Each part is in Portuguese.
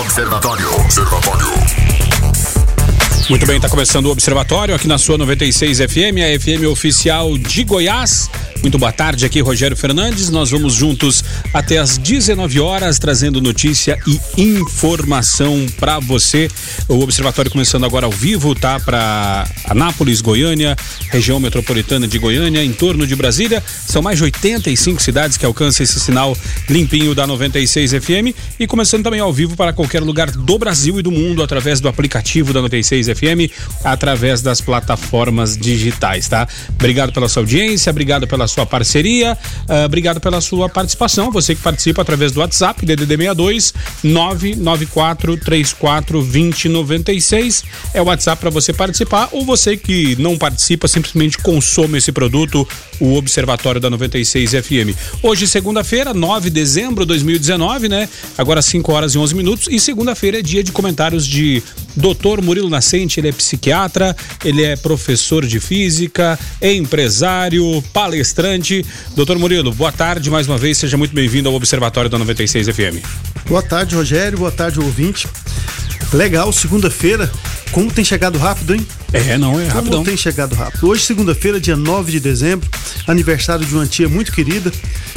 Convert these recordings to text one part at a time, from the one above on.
Observatório. Observatório. Muito bem, está começando o Observatório aqui na sua 96 FM, a FM oficial de Goiás. Muito boa tarde, aqui Rogério Fernandes. Nós vamos juntos até às 19 horas trazendo notícia e informação para você. O Observatório começando agora ao vivo, tá? Para Anápolis, Goiânia, região metropolitana de Goiânia, em torno de Brasília. São mais de 85 cidades que alcançam esse sinal limpinho da 96 FM e começando também ao vivo para qualquer lugar do Brasil e do mundo através do aplicativo da 96 FM, através das plataformas digitais, tá? Obrigado pela sua audiência, obrigado pela sua parceria, uh, obrigado pela sua participação. Você que participa através do WhatsApp, DDD 62 994 34 2096 é o WhatsApp para você participar ou você que não participa, simplesmente consome esse produto, o Observatório da 96 FM. Hoje, segunda-feira, 9 de dezembro de 2019, né? Agora 5 horas e 11 minutos e segunda-feira é dia de comentários de Dr. Murilo Nascente, ele é psiquiatra, ele é professor de física, é empresário, palestrante. Doutor Murilo, boa tarde mais uma vez, seja muito bem-vindo ao Observatório da 96 FM. Boa tarde, Rogério, boa tarde, ouvinte. Legal, segunda-feira. Como tem chegado rápido, hein? É, não, é rápido. Como tem chegado rápido. Hoje, segunda-feira, dia 9 de dezembro, aniversário de uma tia muito querida.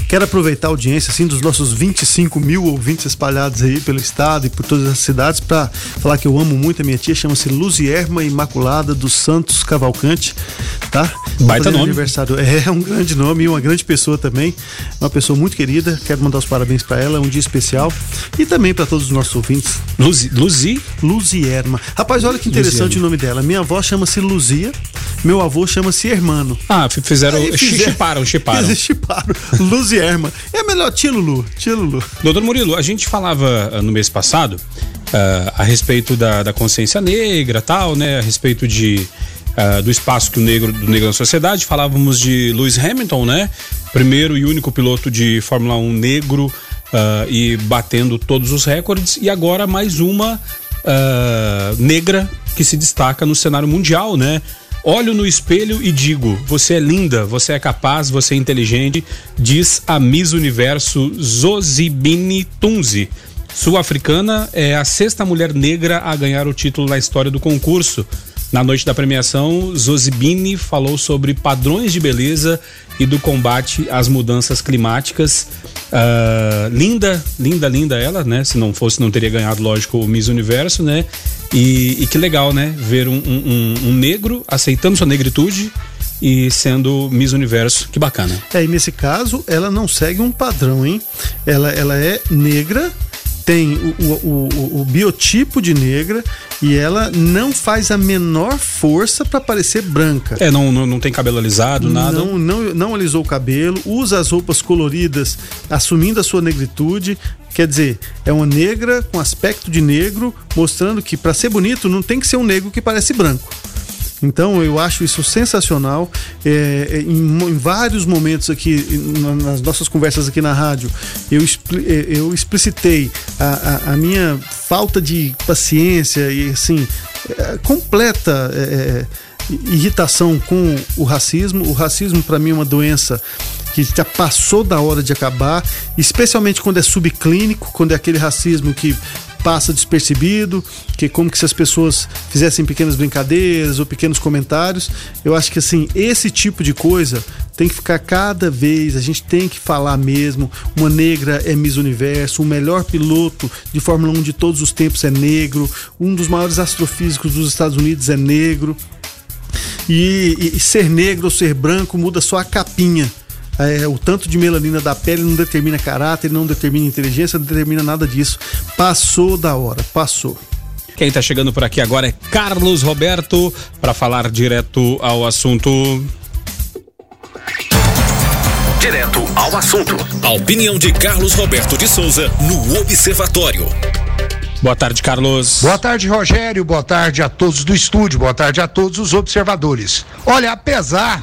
Quero aproveitar a audiência assim dos nossos 25 mil ouvintes espalhados aí pelo estado e por todas as cidades para falar que eu amo muito a minha tia. Chama-se Luzierma Imaculada dos Santos Cavalcante, tá? Baita nome. Aniversário. É um grande nome e uma grande pessoa também. Uma pessoa muito querida. Quero mandar os parabéns para ela. É um dia especial e também para todos os nossos ouvintes. Luzi, Luzi? Luzierma. Rapaz, olha que interessante Luziana. o nome dela. Minha avó chama-se Luzia, meu avô chama-se Hermano. Ah, fizeram. Chiparam, chiparam. Chiparam. Luzierma. É melhor, tia Lulu. Tia Lulu. Doutor Murilo, a gente falava uh, no mês passado uh, a respeito da, da consciência negra tal, né? A respeito de. Uh, do espaço que o negro do negro na sociedade. Falávamos de Lewis Hamilton, né? Primeiro e único piloto de Fórmula 1 negro uh, e batendo todos os recordes. E agora mais uma uh, negra que se destaca no cenário mundial, né? Olho no espelho e digo: você é linda, você é capaz, você é inteligente, diz a Miss Universo Zozibini Tunzi. Sul-africana é a sexta mulher negra a ganhar o título na história do concurso. Na noite da premiação, Zozibini falou sobre padrões de beleza e do combate às mudanças climáticas. Uh, linda, linda, linda ela, né? Se não fosse, não teria ganhado, lógico, o Miss Universo, né? E, e que legal, né? Ver um, um, um negro aceitando sua negritude e sendo Miss Universo. Que bacana. É, e nesse caso, ela não segue um padrão, hein? Ela, ela é negra, tem o, o, o, o, biotipo de negra e ela não faz a menor força para parecer branca. É, não, não, não, tem cabelo alisado, nada. Não, não, não alisou o cabelo, usa as roupas coloridas, assumindo a sua negritude. Quer dizer, é uma negra com aspecto de negro, mostrando que para ser bonito não tem que ser um negro que parece branco. Então eu acho isso sensacional. É, é em, em, vários momentos aqui, nas nossas conversas aqui na rádio, eu, é, eu explicitei a, a, a minha falta de paciência e assim, é, completa. É, irritação com o racismo. O racismo, para mim, é uma doença que já passou da hora de acabar, especialmente quando é subclínico, quando é aquele racismo que passa despercebido, que como que se as pessoas fizessem pequenas brincadeiras ou pequenos comentários. Eu acho que assim, esse tipo de coisa tem que ficar cada vez, a gente tem que falar mesmo. Uma negra é Miss Universo, o melhor piloto de Fórmula 1 de todos os tempos é negro, um dos maiores astrofísicos dos Estados Unidos é negro. E, e, ser negro ou ser branco muda só a capinha é, o tanto de melanina da pele não determina caráter, não determina inteligência, não determina nada disso. Passou da hora, passou. Quem está chegando por aqui agora é Carlos Roberto para falar direto ao assunto. Direto ao assunto. A opinião de Carlos Roberto de Souza no Observatório. Boa tarde, Carlos. Boa tarde, Rogério. Boa tarde a todos do estúdio. Boa tarde a todos os observadores. Olha, apesar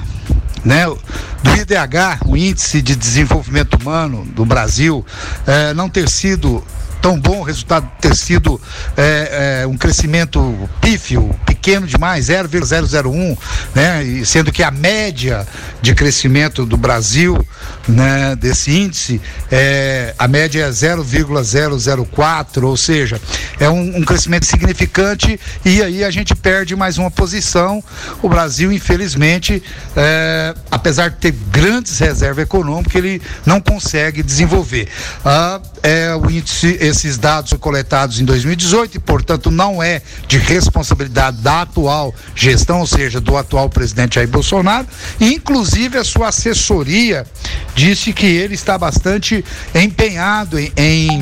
né, do IDH, o Índice de Desenvolvimento Humano do Brasil, é, não ter sido tão bom, o resultado ter sido é, é, um crescimento pífio, pequeno pequeno demais, 0,001, né? E sendo que a média de crescimento do Brasil, né, desse índice, é, a média é 0,004, ou seja, é um, um crescimento significante e aí a gente perde mais uma posição. O Brasil, infelizmente, é, apesar de ter grandes reservas econômicas, ele não consegue desenvolver. Ah, é, o índice, esses dados coletados em 2018 e, portanto, não é de responsabilidade da atual gestão, ou seja, do atual presidente Jair Bolsonaro. E, inclusive, a sua assessoria disse que ele está bastante empenhado em, em,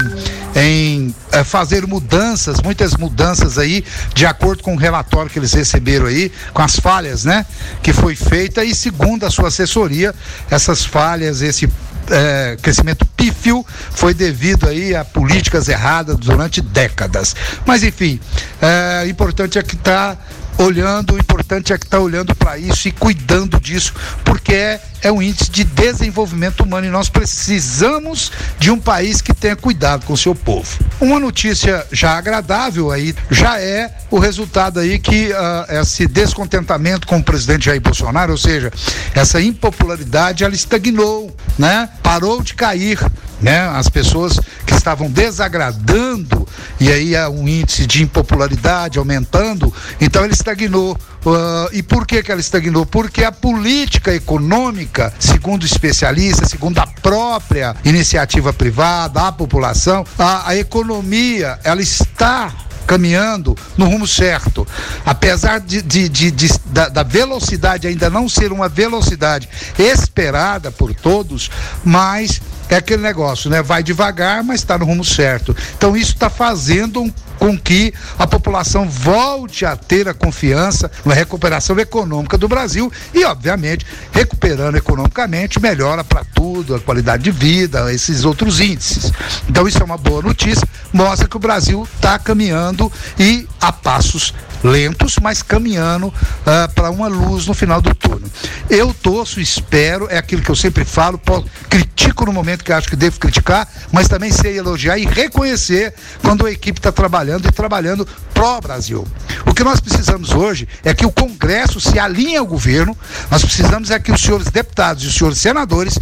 em é, fazer mudanças, muitas mudanças aí, de acordo com o relatório que eles receberam aí, com as falhas, né, que foi feita e segundo a sua assessoria, essas falhas, esse é, crescimento pífio foi devido aí a políticas erradas durante décadas. Mas enfim, é, importante é que está olhando, o importante é que está olhando para isso e cuidando disso, porque é, é um índice de desenvolvimento humano e nós precisamos de um país que tenha cuidado com o seu povo. Uma notícia já agradável aí já é o resultado aí que uh, esse descontentamento com o presidente Jair Bolsonaro, ou seja, essa impopularidade, ela estagnou, né? Parou de cair né? As pessoas que estavam desagradando e aí há um índice de impopularidade aumentando, então ele estagnou. Uh, e por que, que ela estagnou? Porque a política econômica, segundo especialistas, segundo a própria iniciativa privada, a população, a, a economia, ela está caminhando no rumo certo. Apesar de, de, de, de da, da, velocidade ainda não ser uma velocidade esperada por todos, mas é aquele negócio, né? Vai devagar, mas está no rumo certo. Então isso está fazendo com que a população volte a ter a confiança na recuperação econômica do Brasil e, obviamente, recuperando economicamente, melhora para tudo, a qualidade de vida, esses outros índices. Então, isso é uma boa notícia, mostra que o Brasil está caminhando e a passos lentos, mas caminhando uh, ah, para uma luz no final do túnel. Eu torço, espero, é aquilo que eu sempre falo, posso, critico no momento que acho que devo criticar, mas também sei elogiar e reconhecer quando a equipe está trabalhando e trabalhando pró-Brasil. O que nós precisamos hoje é que o Congresso se alinhe ao governo, nós precisamos é que os senhores deputados e os senhores senadores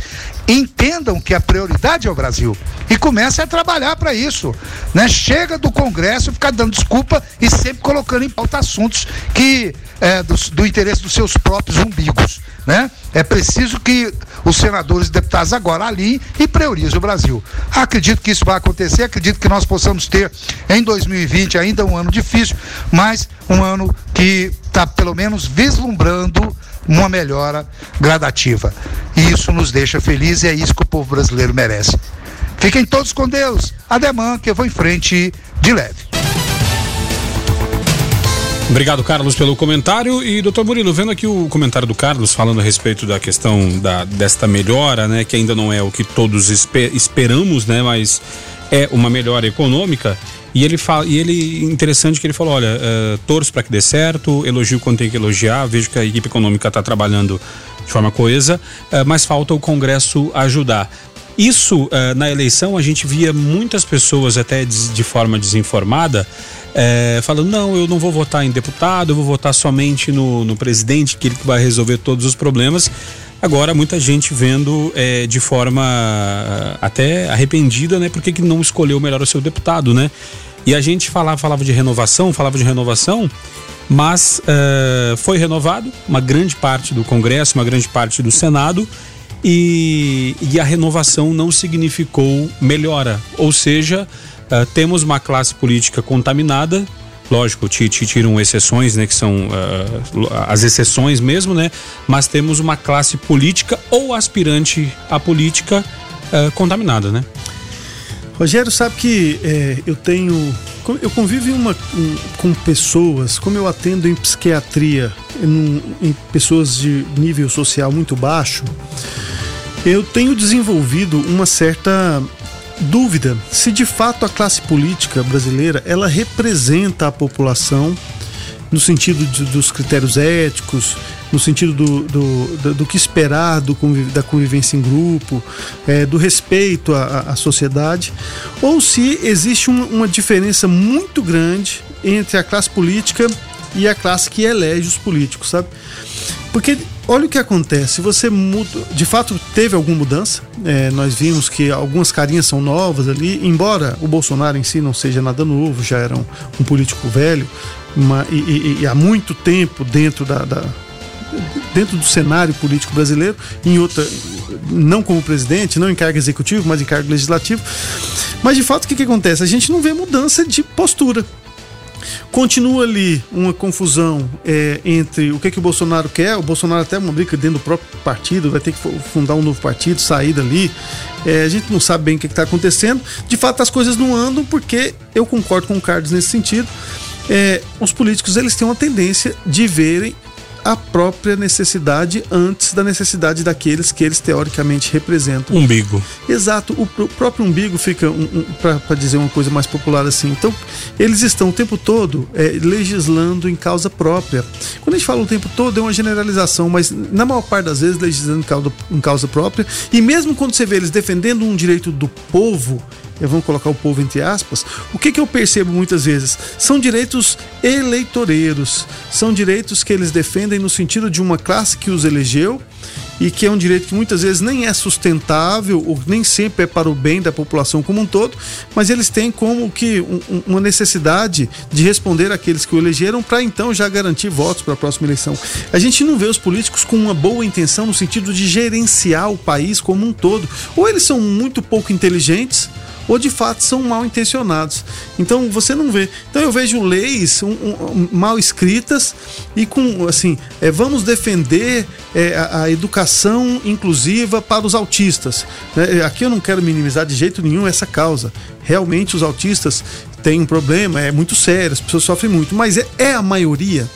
entendam que a prioridade é o Brasil e comecem a trabalhar para isso. Né? Chega do Congresso ficar dando desculpa e sempre colocando em pauta assuntos que é, do, do interesse dos seus próprios umbigos. Né? É preciso que os senadores e deputados agora ali e priorizem o Brasil. Acredito que isso vai acontecer, acredito que nós possamos ter em 2020 ainda um ano difícil, mas um ano que está pelo menos vislumbrando uma melhora gradativa. E isso nos deixa felizes e é isso que o povo brasileiro merece. Fiquem todos com Deus. Ademã, que eu vou em frente de leve. Obrigado, Carlos, pelo comentário. E, doutor Murilo, vendo aqui o comentário do Carlos falando a respeito da questão da, desta melhora, né? Que ainda não é o que todos esper, esperamos, né? Mas é uma melhora econômica. E ele fala, e ele interessante que ele falou, olha, uh, torço para que dê certo, elogio quando tem que elogiar, vejo que a equipe econômica está trabalhando de forma coesa, uh, mas falta o Congresso ajudar. Isso uh, na eleição a gente via muitas pessoas até de, de forma desinformada falando não, eu não vou votar em deputado, eu vou votar somente no, no presidente, que ele vai resolver todos os problemas. Agora, muita gente vendo é, de forma até arrependida, né? Porque que não escolheu melhor o seu deputado, né? E a gente falava, falava de renovação, falava de renovação, mas uh, foi renovado uma grande parte do Congresso, uma grande parte do Senado, e, e a renovação não significou melhora. Ou seja, uh, temos uma classe política contaminada, lógico, te, te tiram exceções, né, que são uh, as exceções mesmo, né, mas temos uma classe política ou aspirante à política uh, contaminada, né? Rogério, sabe que é, eu tenho. Eu convivo uma, um, com pessoas, como eu atendo em psiquiatria, em, em pessoas de nível social muito baixo, eu tenho desenvolvido uma certa dúvida se de fato a classe política brasileira ela representa a população no sentido de, dos critérios éticos, no sentido do, do, do, do que esperar do da convivência em grupo, é, do respeito à, à, sociedade, ou se existe uma, uma diferença muito grande entre a classe política e a classe que elege os políticos, sabe? Porque olha o que acontece, você muda, de fato teve alguma mudança, é, nós vimos que algumas carinhas são novas ali, embora o Bolsonaro em si não seja nada novo, já era um, um político velho, uma, e, e, e, há muito tempo dentro da, da dentro do cenário político brasileiro, em outra, não como presidente, não em cargo executivo, mas em cargo legislativo. Mas de fato, o que, que acontece? A gente não vê mudança de postura. Continua ali uma confusão é, entre o que, que o Bolsonaro quer. O Bolsonaro até uma briga dentro do próprio partido, vai ter que fundar um novo partido, sair dali. É, a gente não sabe bem o que está acontecendo. De fato, as coisas não andam porque eu concordo com o Carlos nesse sentido. É, os políticos eles têm uma tendência de verem a própria necessidade antes da necessidade daqueles que eles teoricamente representam. Umbigo. Exato, o, o próprio umbigo fica, um, um, para dizer uma coisa mais popular assim. Então, eles estão o tempo todo é, legislando em causa própria. Quando a gente fala o tempo todo, é uma generalização, mas na maior parte das vezes legislando em causa, em causa própria. E mesmo quando você vê eles defendendo um direito do povo, vamos colocar o povo entre aspas, o que, que eu percebo muitas vezes? São direitos eleitoreiros, são direitos que eles defendem no sentido de uma classe que os elegeu e que é um direito que muitas vezes nem é sustentável ou nem sempre é para o bem da população como um todo, mas eles têm como que um, uma necessidade de responder àqueles que o elegeram para então já garantir votos para a próxima eleição. A gente não vê os políticos com uma boa intenção no sentido de gerenciar o país como um todo. Ou eles são muito pouco inteligentes, ou de fato são mal intencionados. Então você não vê. Então eu vejo leis um, um, mal escritas e com assim, é, vamos defender é, a, a, educação inclusiva para os autistas. Né? Aqui eu não quero minimizar de jeito nenhum essa causa. Realmente os autistas têm um problema, é muito sério, as pessoas sofrem muito, mas é, é a maioria.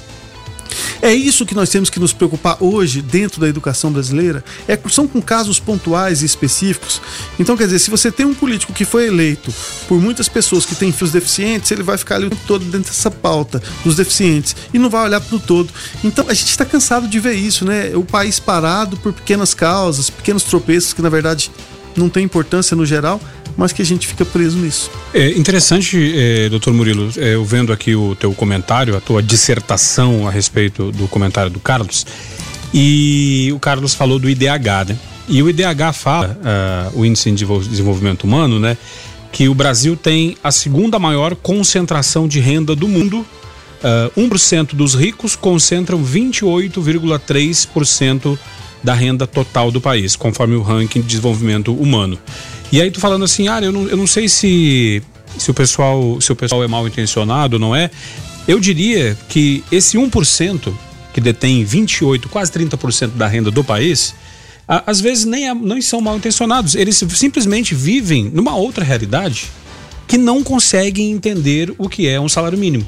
É isso que nós temos que nos preocupar hoje dentro da educação brasileira. É, são com casos pontuais e específicos. Então, quer dizer, se você tem um político que foi eleito por muitas pessoas que têm fios deficientes, ele vai ficar ali o tempo todo dentro dessa pauta dos deficientes e não vai olhar para o todo. Então, a gente está cansado de ver isso, né? O país parado por pequenas causas, pequenos tropeços que na verdade não tem importância no geral, mas que a gente fica preso nisso. É interessante, é, doutor Murilo, é, eu vendo aqui o teu comentário, a tua dissertação a respeito do comentário do Carlos, e o Carlos falou do IDH, né? E o IDH fala, uh, o Índice de Desenvolvimento Humano, né? Que o Brasil tem a segunda maior concentração de renda do mundo. Uh, ah, 1% dos ricos concentram 28,3% da renda total do país, conforme o ranking de desenvolvimento humano. E aí tu falando assim, ah, eu não, eu não sei se, se o pessoal se o pessoal é mal intencionado não é. Eu diria que esse 1% que detém 28, quase 30% da renda do país, às vezes nem, é, não são mal intencionados. Eles simplesmente vivem numa outra realidade que não conseguem entender o que é um salário mínimo.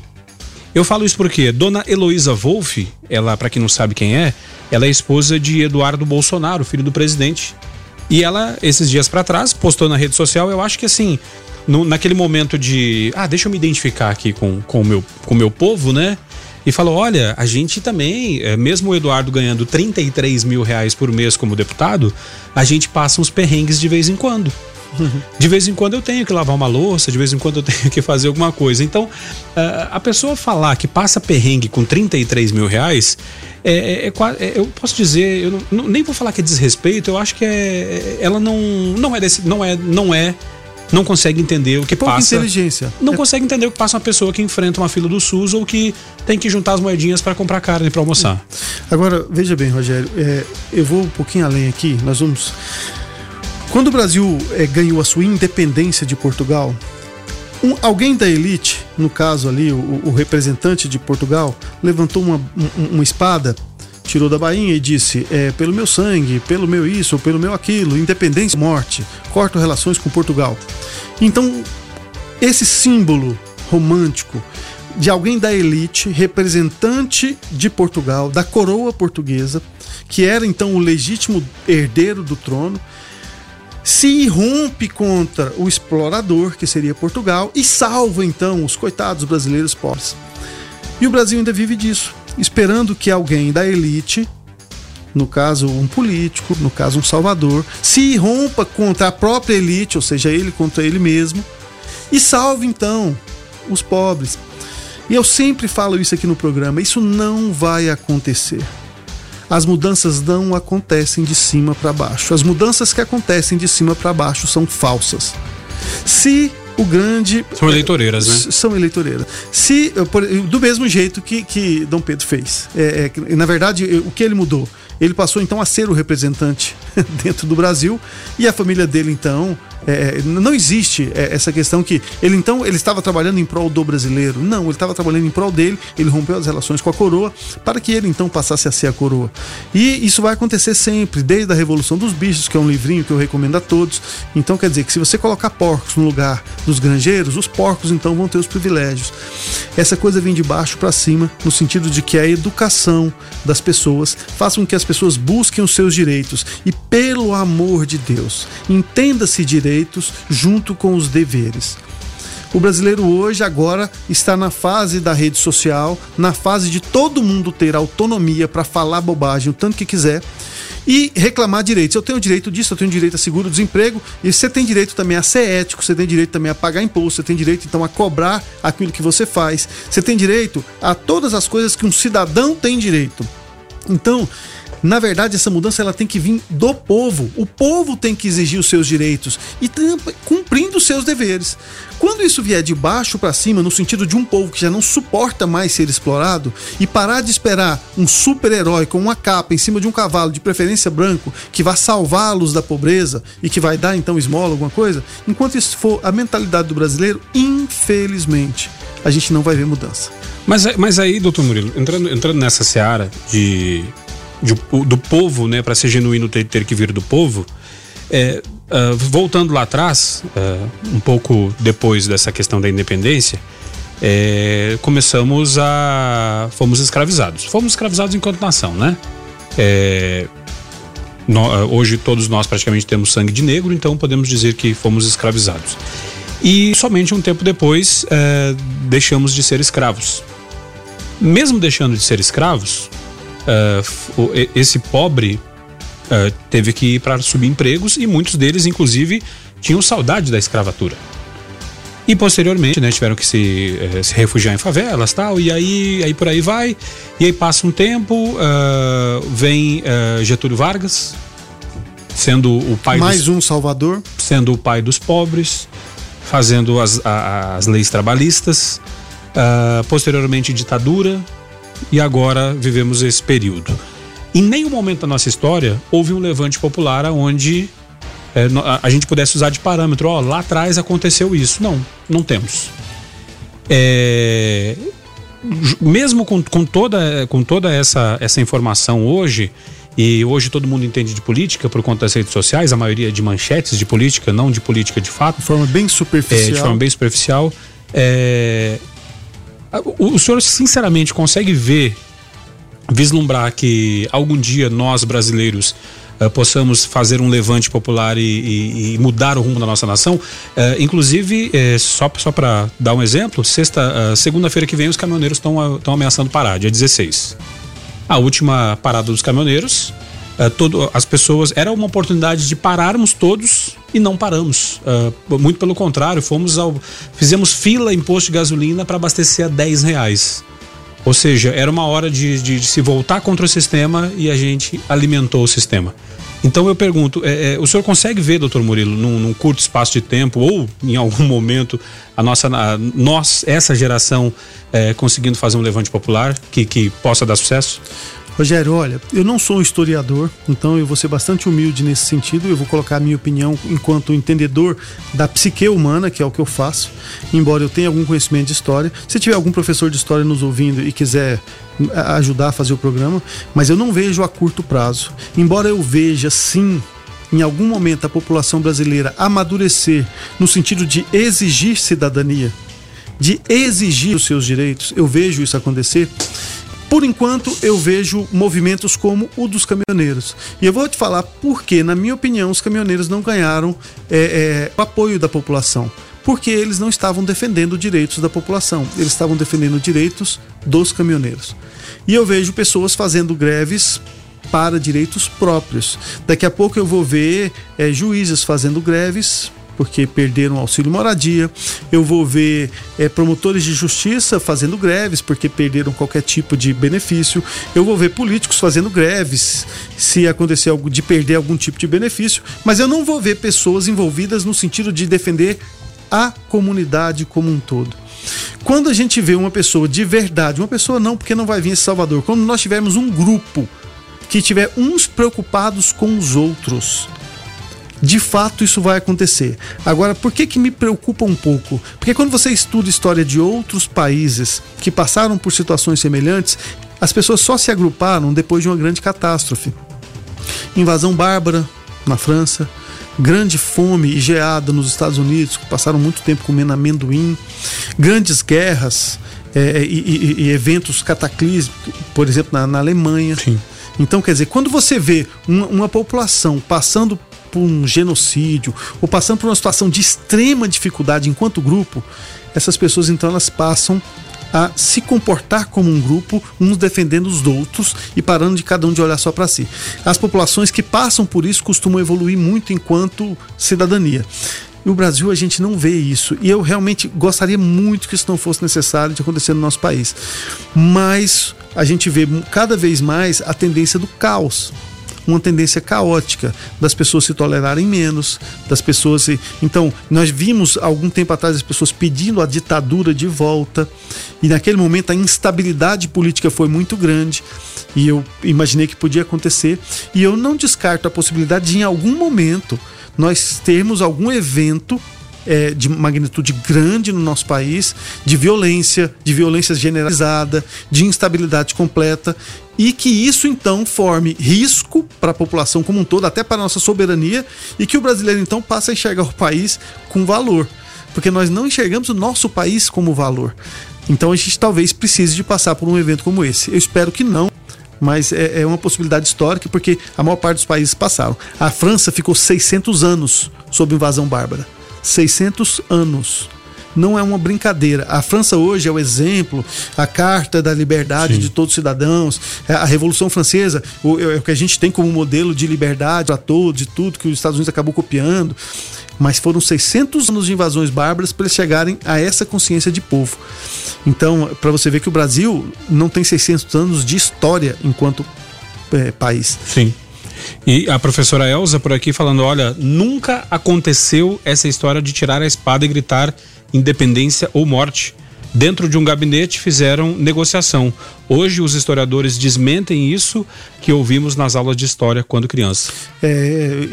Eu falo isso porque Dona Heloísa Wolff, ela, para quem não sabe quem é, ela é esposa de Eduardo Bolsonaro, filho do presidente. E ela, esses dias para trás, postou na rede social, eu acho que assim, no, naquele momento de, ah, deixa eu me identificar aqui com, com o meu, com o meu povo, né? E falou: olha, a gente também, é, mesmo o Eduardo ganhando 33 mil reais por mês como deputado, a gente passa uns perrengues de vez em quando. De vez em quando eu tenho que lavar uma louça, de vez em quando eu tenho que fazer alguma coisa. Então, a pessoa falar que passa perrengue com 33 mil reais, é, é, é, é, eu posso dizer, eu não, nem vou falar que é desrespeito, eu acho que é, ela não, não é desse, não é, não é não consegue entender o que Pouca passa. inteligência. Não é. consegue entender o que passa uma pessoa que enfrenta uma fila do SUS ou que tem que juntar as moedinhas para comprar carne para almoçar. Agora, veja bem, Rogério, é, eu vou um pouquinho além aqui. Nós vamos. Quando o Brasil é, ganhou a sua independência de Portugal, um, alguém da elite, no caso ali, o, o representante de Portugal, levantou uma, uma espada, tirou da bainha e disse: é, pelo meu sangue, pelo meu isso, pelo meu aquilo, independência, morte, corto relações com Portugal. Então, esse símbolo romântico de alguém da elite, representante de Portugal, da coroa portuguesa, que era então o legítimo herdeiro do trono, se irrompe contra o explorador, que seria Portugal, e salva então os coitados brasileiros pobres. E o Brasil ainda vive disso, esperando que alguém da elite, no caso um político, no caso um salvador, se irrompa contra a própria elite, ou seja, ele contra ele mesmo, e salve então os pobres. E eu sempre falo isso aqui no programa: isso não vai acontecer. As mudanças não acontecem de cima para baixo. As mudanças que acontecem de cima para baixo são falsas. Se o grande. São eleitoreiras, né? São eleitoreiras. Se, do mesmo jeito que, que Dom Pedro fez. É, é, na verdade, o que ele mudou? Ele passou então a ser o representante dentro do Brasil e a família dele então é, não existe é, essa questão que ele então ele estava trabalhando em prol do brasileiro. Não, ele estava trabalhando em prol dele. Ele rompeu as relações com a coroa para que ele então passasse a ser a coroa. E isso vai acontecer sempre, desde a Revolução dos Bichos, que é um livrinho que eu recomendo a todos. Então quer dizer que se você colocar porcos no lugar dos granjeiros, os porcos então vão ter os privilégios. Essa coisa vem de baixo para cima, no sentido de que a educação das pessoas faça com que as pessoas busquem os seus direitos e pelo amor de Deus, entenda-se direito direitos junto com os deveres. O brasileiro hoje agora está na fase da rede social, na fase de todo mundo ter autonomia para falar bobagem o tanto que quiser e reclamar direitos. Eu tenho direito disso, eu tenho direito a seguro-desemprego, e você tem direito também a ser ético, você tem direito também a pagar imposto, você tem direito então a cobrar aquilo que você faz, você tem direito a todas as coisas que um cidadão tem direito. Então, na verdade, essa mudança ela tem que vir do povo. O povo tem que exigir os seus direitos e cumprindo os seus deveres. Quando isso vier de baixo para cima, no sentido de um povo que já não suporta mais ser explorado e parar de esperar um super-herói com uma capa em cima de um cavalo, de preferência branco, que vai salvá-los da pobreza e que vai dar então esmola, alguma coisa, enquanto isso for a mentalidade do brasileiro, infelizmente, a gente não vai ver mudança. Mas, mas aí, doutor Murilo, entrando, entrando nessa seara de de, do povo, né, para ser genuíno ter, ter que vir do povo. É, uh, voltando lá atrás, uh, um pouco depois dessa questão da independência, é, começamos a. fomos escravizados. Fomos escravizados enquanto nação, né? É, no, hoje todos nós praticamente temos sangue de negro, então podemos dizer que fomos escravizados. E somente um tempo depois é, deixamos de ser escravos. Mesmo deixando de ser escravos, uh, esse pobre uh, teve que ir para subempregos e muitos deles, inclusive, tinham saudade da escravatura. E posteriormente, né, tiveram que se, eh, se refugiar em favelas tal, e aí, aí por aí vai. E aí passa um tempo, uh, vem uh, Getúlio Vargas, sendo o pai Mais dos, um Salvador. Sendo o pai dos pobres, fazendo as, a, as leis trabalhistas. Uh, posteriormente, ditadura, e agora vivemos esse período. Em nenhum momento da nossa história houve um levante popular onde é, a gente pudesse usar de parâmetro, ó, lá atrás aconteceu isso. Não, não temos. É, mesmo com, com, toda, com toda essa, essa informação hoje, e hoje todo mundo entende de política por conta das redes sociais, a maioria de manchetes de política, não de política de fato. De forma bem superficial. É, de forma bem superficial. É, o, o senhor sinceramente consegue ver, vislumbrar que algum dia nós brasileiros uh, possamos fazer um levante popular e, e, e, mudar o rumo da nossa nação? Uh, inclusive, uh, só, só para dar um exemplo, sexta, segunda-feira que vem os caminhoneiros estão ameaçando parar, dia 16. A última parada dos caminhoneiros Uh, todo, as pessoas era uma oportunidade de pararmos todos e não paramos. Uh, muito pelo contrário, fomos ao, fizemos fila em posto de gasolina para abastecer a 10 reais. Ou seja, era uma hora de, de, de, se voltar contra o sistema e a gente alimentou o sistema. Então eu pergunto, é, é, o senhor consegue ver, doutor Murilo, num, num, curto espaço de tempo ou em algum momento a nossa, a, nós, essa geração, é, conseguindo fazer um levante popular que, que possa dar sucesso? Rogério, olha, eu não sou um historiador, então eu vou ser bastante humilde nesse sentido. Eu vou colocar a minha opinião enquanto entendedor da psique humana, que é o que eu faço, embora eu tenha algum conhecimento de história. Se tiver algum professor de história nos ouvindo e quiser ajudar a fazer o programa, mas eu não vejo a curto prazo. Embora eu veja sim em algum momento a população brasileira amadurecer no sentido de exigir cidadania, de exigir os seus direitos, eu vejo isso acontecer. Por enquanto, eu vejo movimentos como o dos caminhoneiros. E eu vou te falar porque, na minha opinião, os caminhoneiros não ganharam é, é, o apoio da população. Porque eles não estavam defendendo direitos da população, eles estavam defendendo direitos dos caminhoneiros. E eu vejo pessoas fazendo greves para direitos próprios. Daqui a pouco eu vou ver é, juízes fazendo greves porque perderam auxílio moradia. Eu vou ver é, promotores de justiça fazendo greves porque perderam qualquer tipo de benefício. Eu vou ver políticos fazendo greves se acontecer algo de perder algum tipo de benefício. Mas eu não vou ver pessoas envolvidas no sentido de defender a comunidade como um todo. Quando a gente vê uma pessoa de verdade, uma pessoa não, porque não vai vir esse Salvador, quando nós tivermos um grupo que tiver uns preocupados com os outros, de fato isso vai acontecer. Agora, por que que me preocupa um pouco? Porque quando você estuda história de outros países que passaram por situações semelhantes, as pessoas só se agruparam depois de uma grande catástrofe. Invasão bárbara na França, grande fome e geada nos Estados Unidos, que passaram muito tempo comendo amendoim, grandes guerras é, e, e, e, eventos cataclísmicos, por exemplo, na, na Alemanha. Sim. Então, quer dizer, quando você vê uma, uma, população passando por um genocídio ou passando por uma situação de extrema dificuldade enquanto grupo, essas pessoas então elas passam a se comportar como um grupo, uns defendendo os outros e parando de cada um de olhar só para si. As populações que passam por isso costumam evoluir muito enquanto cidadania. E o Brasil a gente não vê isso. E eu realmente gostaria muito que isso não fosse necessário de acontecer no nosso país. Mas a gente vê cada vez mais a tendência do caos uma tendência caótica das pessoas se tolerarem menos, das pessoas se... Então, nós vimos algum tempo atrás as pessoas pedindo a ditadura de volta, e naquele momento a instabilidade política foi muito grande, e eu imaginei que podia acontecer, e eu não descarto a possibilidade de em algum momento nós termos algum evento é, de magnitude grande no nosso país, de violência, de violência generalizada, de instabilidade completa, e que isso então forme risco para a população como um todo, até para a nossa soberania, e que o brasileiro então passe a enxergar o país com valor, porque nós não enxergamos o nosso país como valor. Então a gente talvez precise de passar por um evento como esse. Eu espero que não mas é, é, uma possibilidade histórica porque a maior parte dos países passaram. A França ficou 600 anos sob invasão bárbara. 600 anos. Não é uma brincadeira. A França hoje é o exemplo, a Carta da Liberdade Sim. de todos os cidadãos, é a Revolução Francesa, o, é o que a gente tem como modelo de liberdade para todos e tudo que os Estados Unidos acabou copiando. Mas foram 600 anos de invasões bárbaras para eles chegarem a essa consciência de povo. Então, para você ver que o Brasil não tem 600 anos de história enquanto é, país. Sim. E a professora Elza por aqui falando: olha, nunca aconteceu essa história de tirar a espada e gritar independência ou morte. Dentro de um gabinete fizeram negociação. Hoje os historiadores desmentem isso que ouvimos nas aulas de história quando criança. É,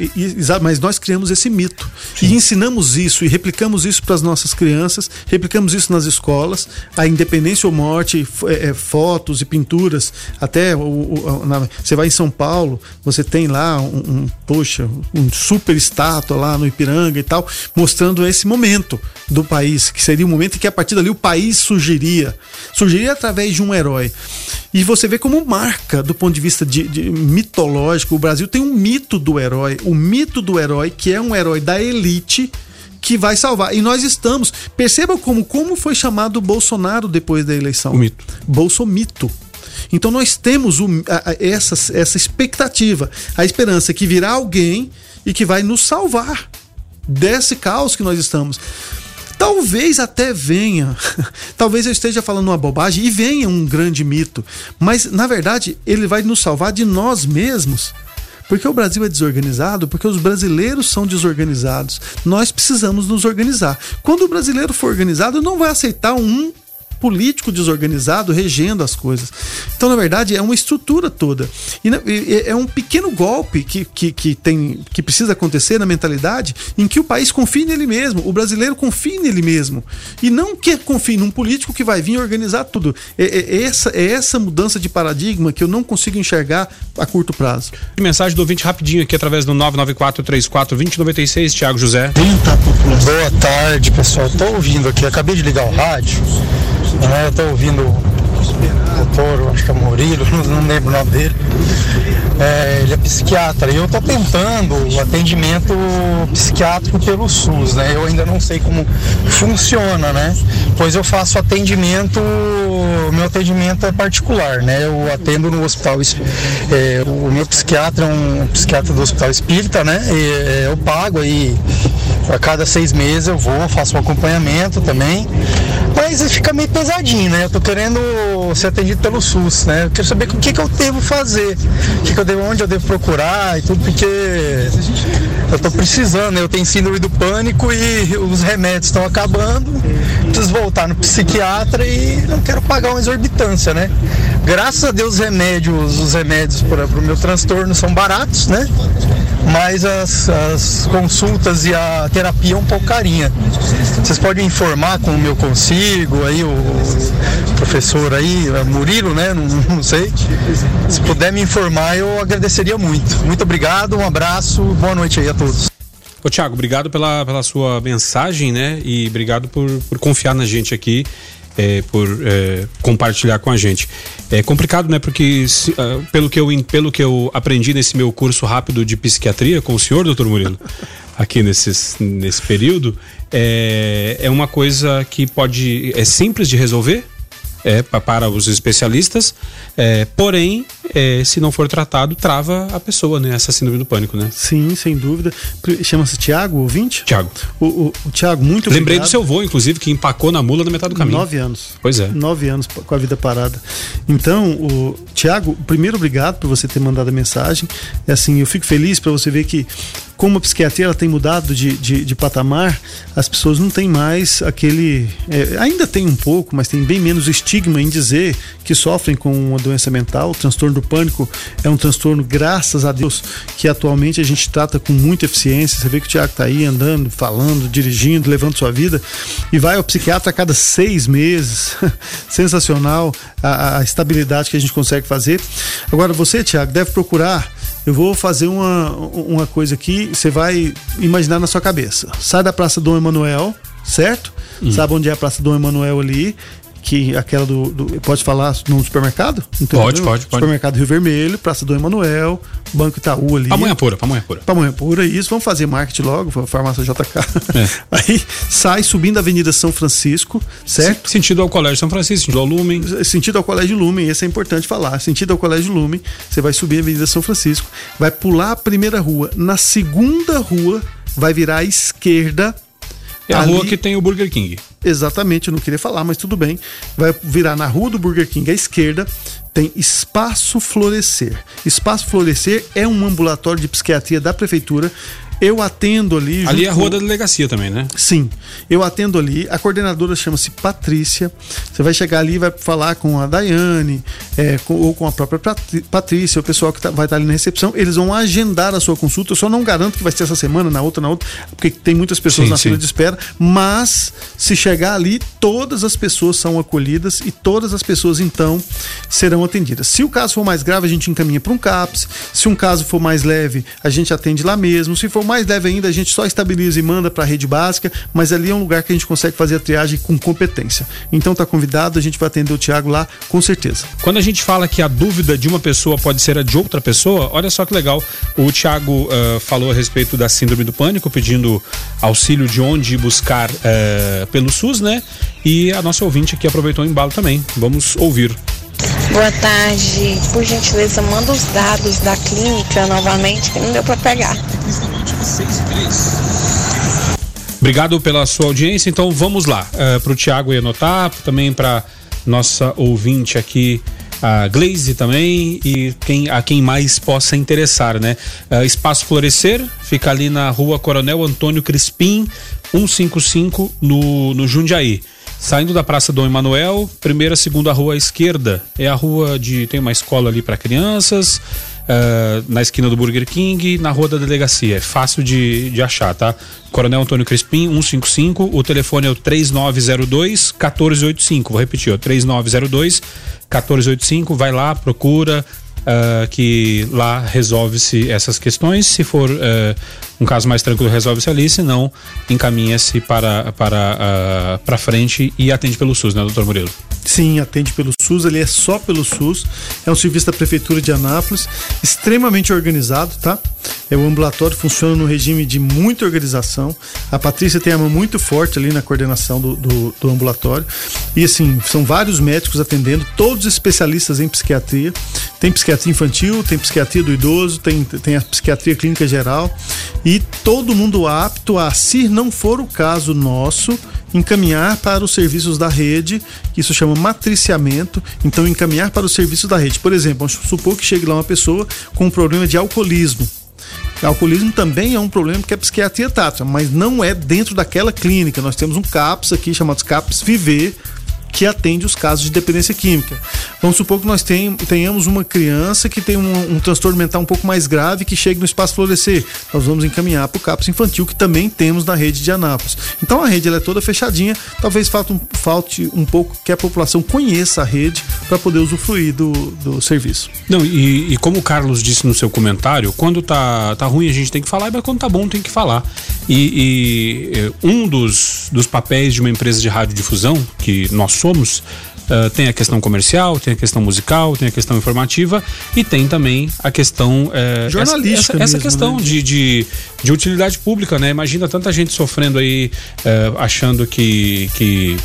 mas nós criamos esse mito Sim. e ensinamos isso e replicamos isso para as nossas crianças, replicamos isso nas escolas, a independência ou morte, é, é, fotos e pinturas, até o, o, na, você vai em São Paulo, você tem lá um, um, poxa, um super estátua lá no Ipiranga e tal, mostrando esse momento do país, que seria o momento em que a partir dali o país surgiria, surgiria através de um herói. E você vê como marca do ponto de vista de, de, mitológico. O Brasil tem um mito do herói, o mito do herói que é um herói da elite que vai salvar. E nós estamos. Perceba como, como foi chamado o Bolsonaro depois da eleição. O mito. Bolsomito. Então nós temos o, a, a, essa, essa expectativa, a esperança que virá alguém e que vai nos salvar desse caos que nós estamos. Talvez até venha, talvez eu esteja falando uma bobagem e venha um grande mito, mas na verdade ele vai nos salvar de nós mesmos. Porque o Brasil é desorganizado, porque os brasileiros são desorganizados. Nós precisamos nos organizar. Quando o brasileiro for organizado, não vai aceitar um político desorganizado regendo as coisas. Então, na verdade, é uma estrutura toda. E é um pequeno golpe que, que, que, tem, que precisa acontecer na mentalidade em que o país confie nele mesmo, o brasileiro confie nele mesmo. E não que confie num político que vai vir organizar tudo. É, é, é essa, é essa mudança de paradigma que eu não consigo enxergar a curto prazo. Mensagem do ouvinte rapidinho aqui através do 994-34-2096, Tiago José. Boa tarde, pessoal. Estou ouvindo aqui, acabei de ligar o rádio. Né? Eu tô ouvindo doutor, acho que é Murilo, não lembro o nome dele. É, ele é psiquiatra e eu estou tentando o atendimento psiquiátrico pelo SUS, né? Eu ainda não sei como funciona, né? Pois eu faço atendimento, meu atendimento é particular, né? Eu atendo no hospital, é, o meu psiquiatra é um psiquiatra do Hospital Espírita, né? E, é, eu pago aí a cada seis meses eu vou, faço um acompanhamento também. Mas fica meio pesadinho, né? Eu tô querendo ser atendido pelo SUS, né? Eu quero saber o que, que eu devo fazer, o que, que eu onde eu devo procurar e tudo, porque eu tô precisando, né? Eu tenho síndrome do pânico e os remédios estão acabando. Preciso voltar no psiquiatra e não quero pagar uma exorbitância, né? Graças a Deus os remédios, os remédios para o meu transtorno são baratos, né? Mas as, as consultas e a terapia é um pouco carinha. Vocês podem informar como eu consigo, aí o professor aí, Murilo, né? Não, não sei. Se puder me informar, eu agradeceria muito. Muito obrigado, um abraço, boa noite aí a todos. Ô Tiago, obrigado pela, pela sua mensagem, né? E obrigado por, por confiar na gente aqui é, por é, compartilhar com a gente. É complicado, né? Porque se, uh, pelo, que eu, pelo que eu aprendi nesse meu curso rápido de psiquiatria com o senhor, doutor Murilo, aqui nesses, nesse período, é, é uma coisa que pode. é simples de resolver, é, para os especialistas, é, porém, é, se não for tratado, trava a pessoa, né? Essa síndrome do pânico, né? Sim, sem dúvida. Chama-se Tiago, ouvinte? Tiago. O, o, o Tiago, muito Lembrei obrigado. do seu avô, inclusive, que empacou na mula na metade do caminho. Nove anos. Pois é. Nove anos com a vida parada. Então, o Tiago, primeiro obrigado por você ter mandado a mensagem. É assim, eu fico feliz para você ver que como a psiquiatria ela tem mudado de, de, de, patamar, as pessoas não têm mais aquele. É, ainda tem um pouco, mas tem bem menos estigma em dizer que sofrem com uma doença mental. O transtorno do pânico é um transtorno, graças a Deus, que atualmente a gente trata com muita eficiência. Você vê que o Tiago está aí andando, falando, dirigindo, levando sua vida e vai ao psiquiatra a cada seis meses. Sensacional a, a estabilidade que a gente consegue fazer. Agora, você, Tiago, deve procurar eu vou fazer uma, uma coisa aqui, você vai imaginar na sua cabeça. Sai da Praça Dom Emanuel, certo? Hum. Sabe onde é a Praça Dom Emanuel ali? Que aquela do, do, pode falar no supermercado? Entendeu? Pode, pode, pode. Supermercado Rio Vermelho, Praça do Emanuel, Banco Itaú ali. Pamonha pura, pamonha pura. Pamonha pura, isso, vamos fazer marketing logo, farmácia JK. É. Aí sai subindo a Avenida São Francisco, certo? Sentido ao Colégio São Francisco, sentido ao Lumen. Sentido ao Colégio Lumen, esse é importante falar. Sentido ao Colégio Lumen, você vai subir a Avenida São Francisco, vai pular a primeira rua, na segunda rua vai virar à esquerda. É a ali... rua que tem o Burger King. Exatamente, eu não queria falar, mas tudo bem. Vai virar na rua do Burger King à esquerda, tem Espaço Florescer. Espaço Florescer é um ambulatório de psiquiatria da prefeitura eu atendo ali. Ali é a rua com... da delegacia também, né? Sim. Eu atendo ali. A coordenadora chama-se Patrícia. Você vai chegar ali e vai falar com a Daiane é, com, ou com a própria Patrícia, o pessoal que tá, vai estar ali na recepção. Eles vão agendar a sua consulta. Eu só não garanto que vai ser essa semana, na outra, na outra, porque tem muitas pessoas sim, na sim. fila de espera. Mas se chegar ali, todas as pessoas são acolhidas e todas as pessoas então serão atendidas. Se o caso for mais grave, a gente encaminha para um CAPS. Se um caso for mais leve, a gente atende lá mesmo. Se for mais leve ainda, a gente só estabiliza e manda para a rede básica, mas ali é um lugar que a gente consegue fazer a triagem com competência. Então tá convidado, a gente vai atender o Tiago lá com certeza. Quando a gente fala que a dúvida de uma pessoa pode ser a de outra pessoa, olha só que legal. O Tiago uh, falou a respeito da síndrome do pânico, pedindo auxílio de onde buscar uh, pelo SUS, né? E a nossa ouvinte aqui aproveitou o embalo também. Vamos ouvir. Boa tarde. Por gentileza, manda os dados da clínica novamente, que não deu para pegar. Obrigado pela sua audiência. Então vamos lá. Uh, eh, para o Tiago anotar, também para nossa ouvinte aqui, a Glaze também, e quem, a quem mais possa interessar, né? Uh, Espaço Florescer fica ali na rua Coronel Antônio Crispim, 155, no, no Jundiaí. Saindo da Praça Dom Emanuel, primeira, segunda rua à esquerda é a rua de. tem uma escola ali para crianças, uh, na esquina do Burger King, na rua da delegacia. É fácil de, de achar, tá? Coronel Antônio Crispim, 155. O telefone é o 3902 1485. Vou repetir, ó, 3902 1485. Vai lá, procura uh, que lá resolve-se essas questões. Se for uh, um caso mais tranquilo, resolve-se ali, se não, encaminha-se para, para, uh, para frente e atende pelo SUS, né, doutor Murilo? Sim, atende pelo SUS, ele é só pelo SUS. É um serviço da Prefeitura de Anápolis, extremamente organizado, tá? É, o ambulatório funciona no regime de muita organização. A Patrícia tem a mão muito forte ali na coordenação do, do, do ambulatório. E assim, são vários médicos atendendo, todos especialistas em psiquiatria. Tem psiquiatria infantil, tem psiquiatria do idoso, tem, tem a psiquiatria clínica geral. E todo mundo apto a, se não for o caso nosso, encaminhar para os serviços da rede, que isso chama matriciamento, então encaminhar para os serviços da rede. Por exemplo, vamos supor que chegue lá uma pessoa com um problema de alcoolismo. O alcoolismo também é um problema que a psiquiatria trata, mas não é dentro daquela clínica. Nós temos um CAPS aqui chamado CAPS Viver, que atende os casos de dependência química. Vamos supor que nós tenhamos uma criança que tem um, um, transtorno mental um pouco mais grave que chegue no espaço florescer. Nós vamos encaminhar para o CAPS infantil, que também temos na rede de Anápolis. Então a rede ela é toda fechadinha, talvez falte um, falte um pouco que a população conheça a rede para poder usufruir do, do serviço. Não, e, e, como o Carlos disse no seu comentário, quando tá, tá ruim a gente tem que falar, mas quando tá bom tem que falar. E, e um dos, dos papéis de uma empresa de radiodifusão, que nós somos, Uh, tem a questão comercial, tem a questão musical, tem a questão informativa e tem também a questão uh, jornalística. Essa, essa, essa questão né? de, de, de, utilidade pública, né? Imagina tanta gente sofrendo aí, uh, achando que, que,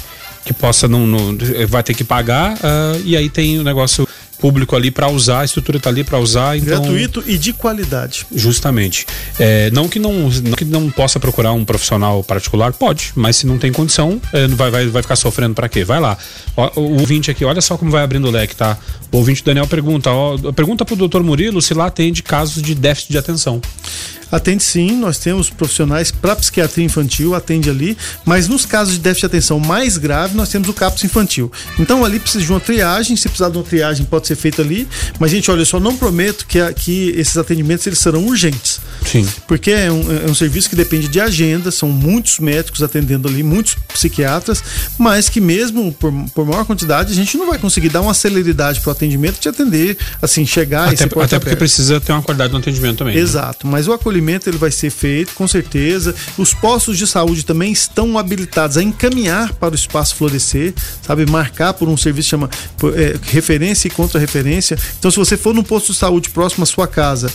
que possa não, não, vai ter que pagar e aí tem o negócio público ali para usar, a estrutura está ali para usar. Então, Gratuito e de qualidade. Justamente. É, não, que não, não que não possa procurar um profissional particular, pode, mas se não tem condição, é, vai, vai, vai ficar sofrendo para quê? Vai lá. O, o ouvinte aqui, olha só como vai abrindo o leque, tá? O ouvinte Daniel pergunta, ó, pergunta pro doutor Murilo se lá atende casos de déficit de atenção. Atende sim, nós temos profissionais para psiquiatria infantil, atende ali, mas nos casos de déficit de atenção mais grave, nós temos o CAPS infantil. Então ali precisa de uma triagem, se precisar de uma triagem pode ser feita ali, mas gente, olha, eu só não prometo que, que esses atendimentos eles serão urgentes. Sim. Porque é um, é um serviço que depende de agenda, são muitos médicos atendendo ali, muitos psiquiatras, mas que mesmo por, por maior quantidade, a gente não vai conseguir dar uma celeridade para o atendimento de atender, assim, chegar até, e Até porque precisa ter uma qualidade no atendimento também. Né? Exato, né? mas o acolhimento acolhimento ele vai ser feito, com certeza. Os postos de saúde também estão habilitados a encaminhar para o espaço florescer, sabe? Marcar por um serviço chama é, referência e contra-referência. Então, se você for num posto de saúde próximo à sua casa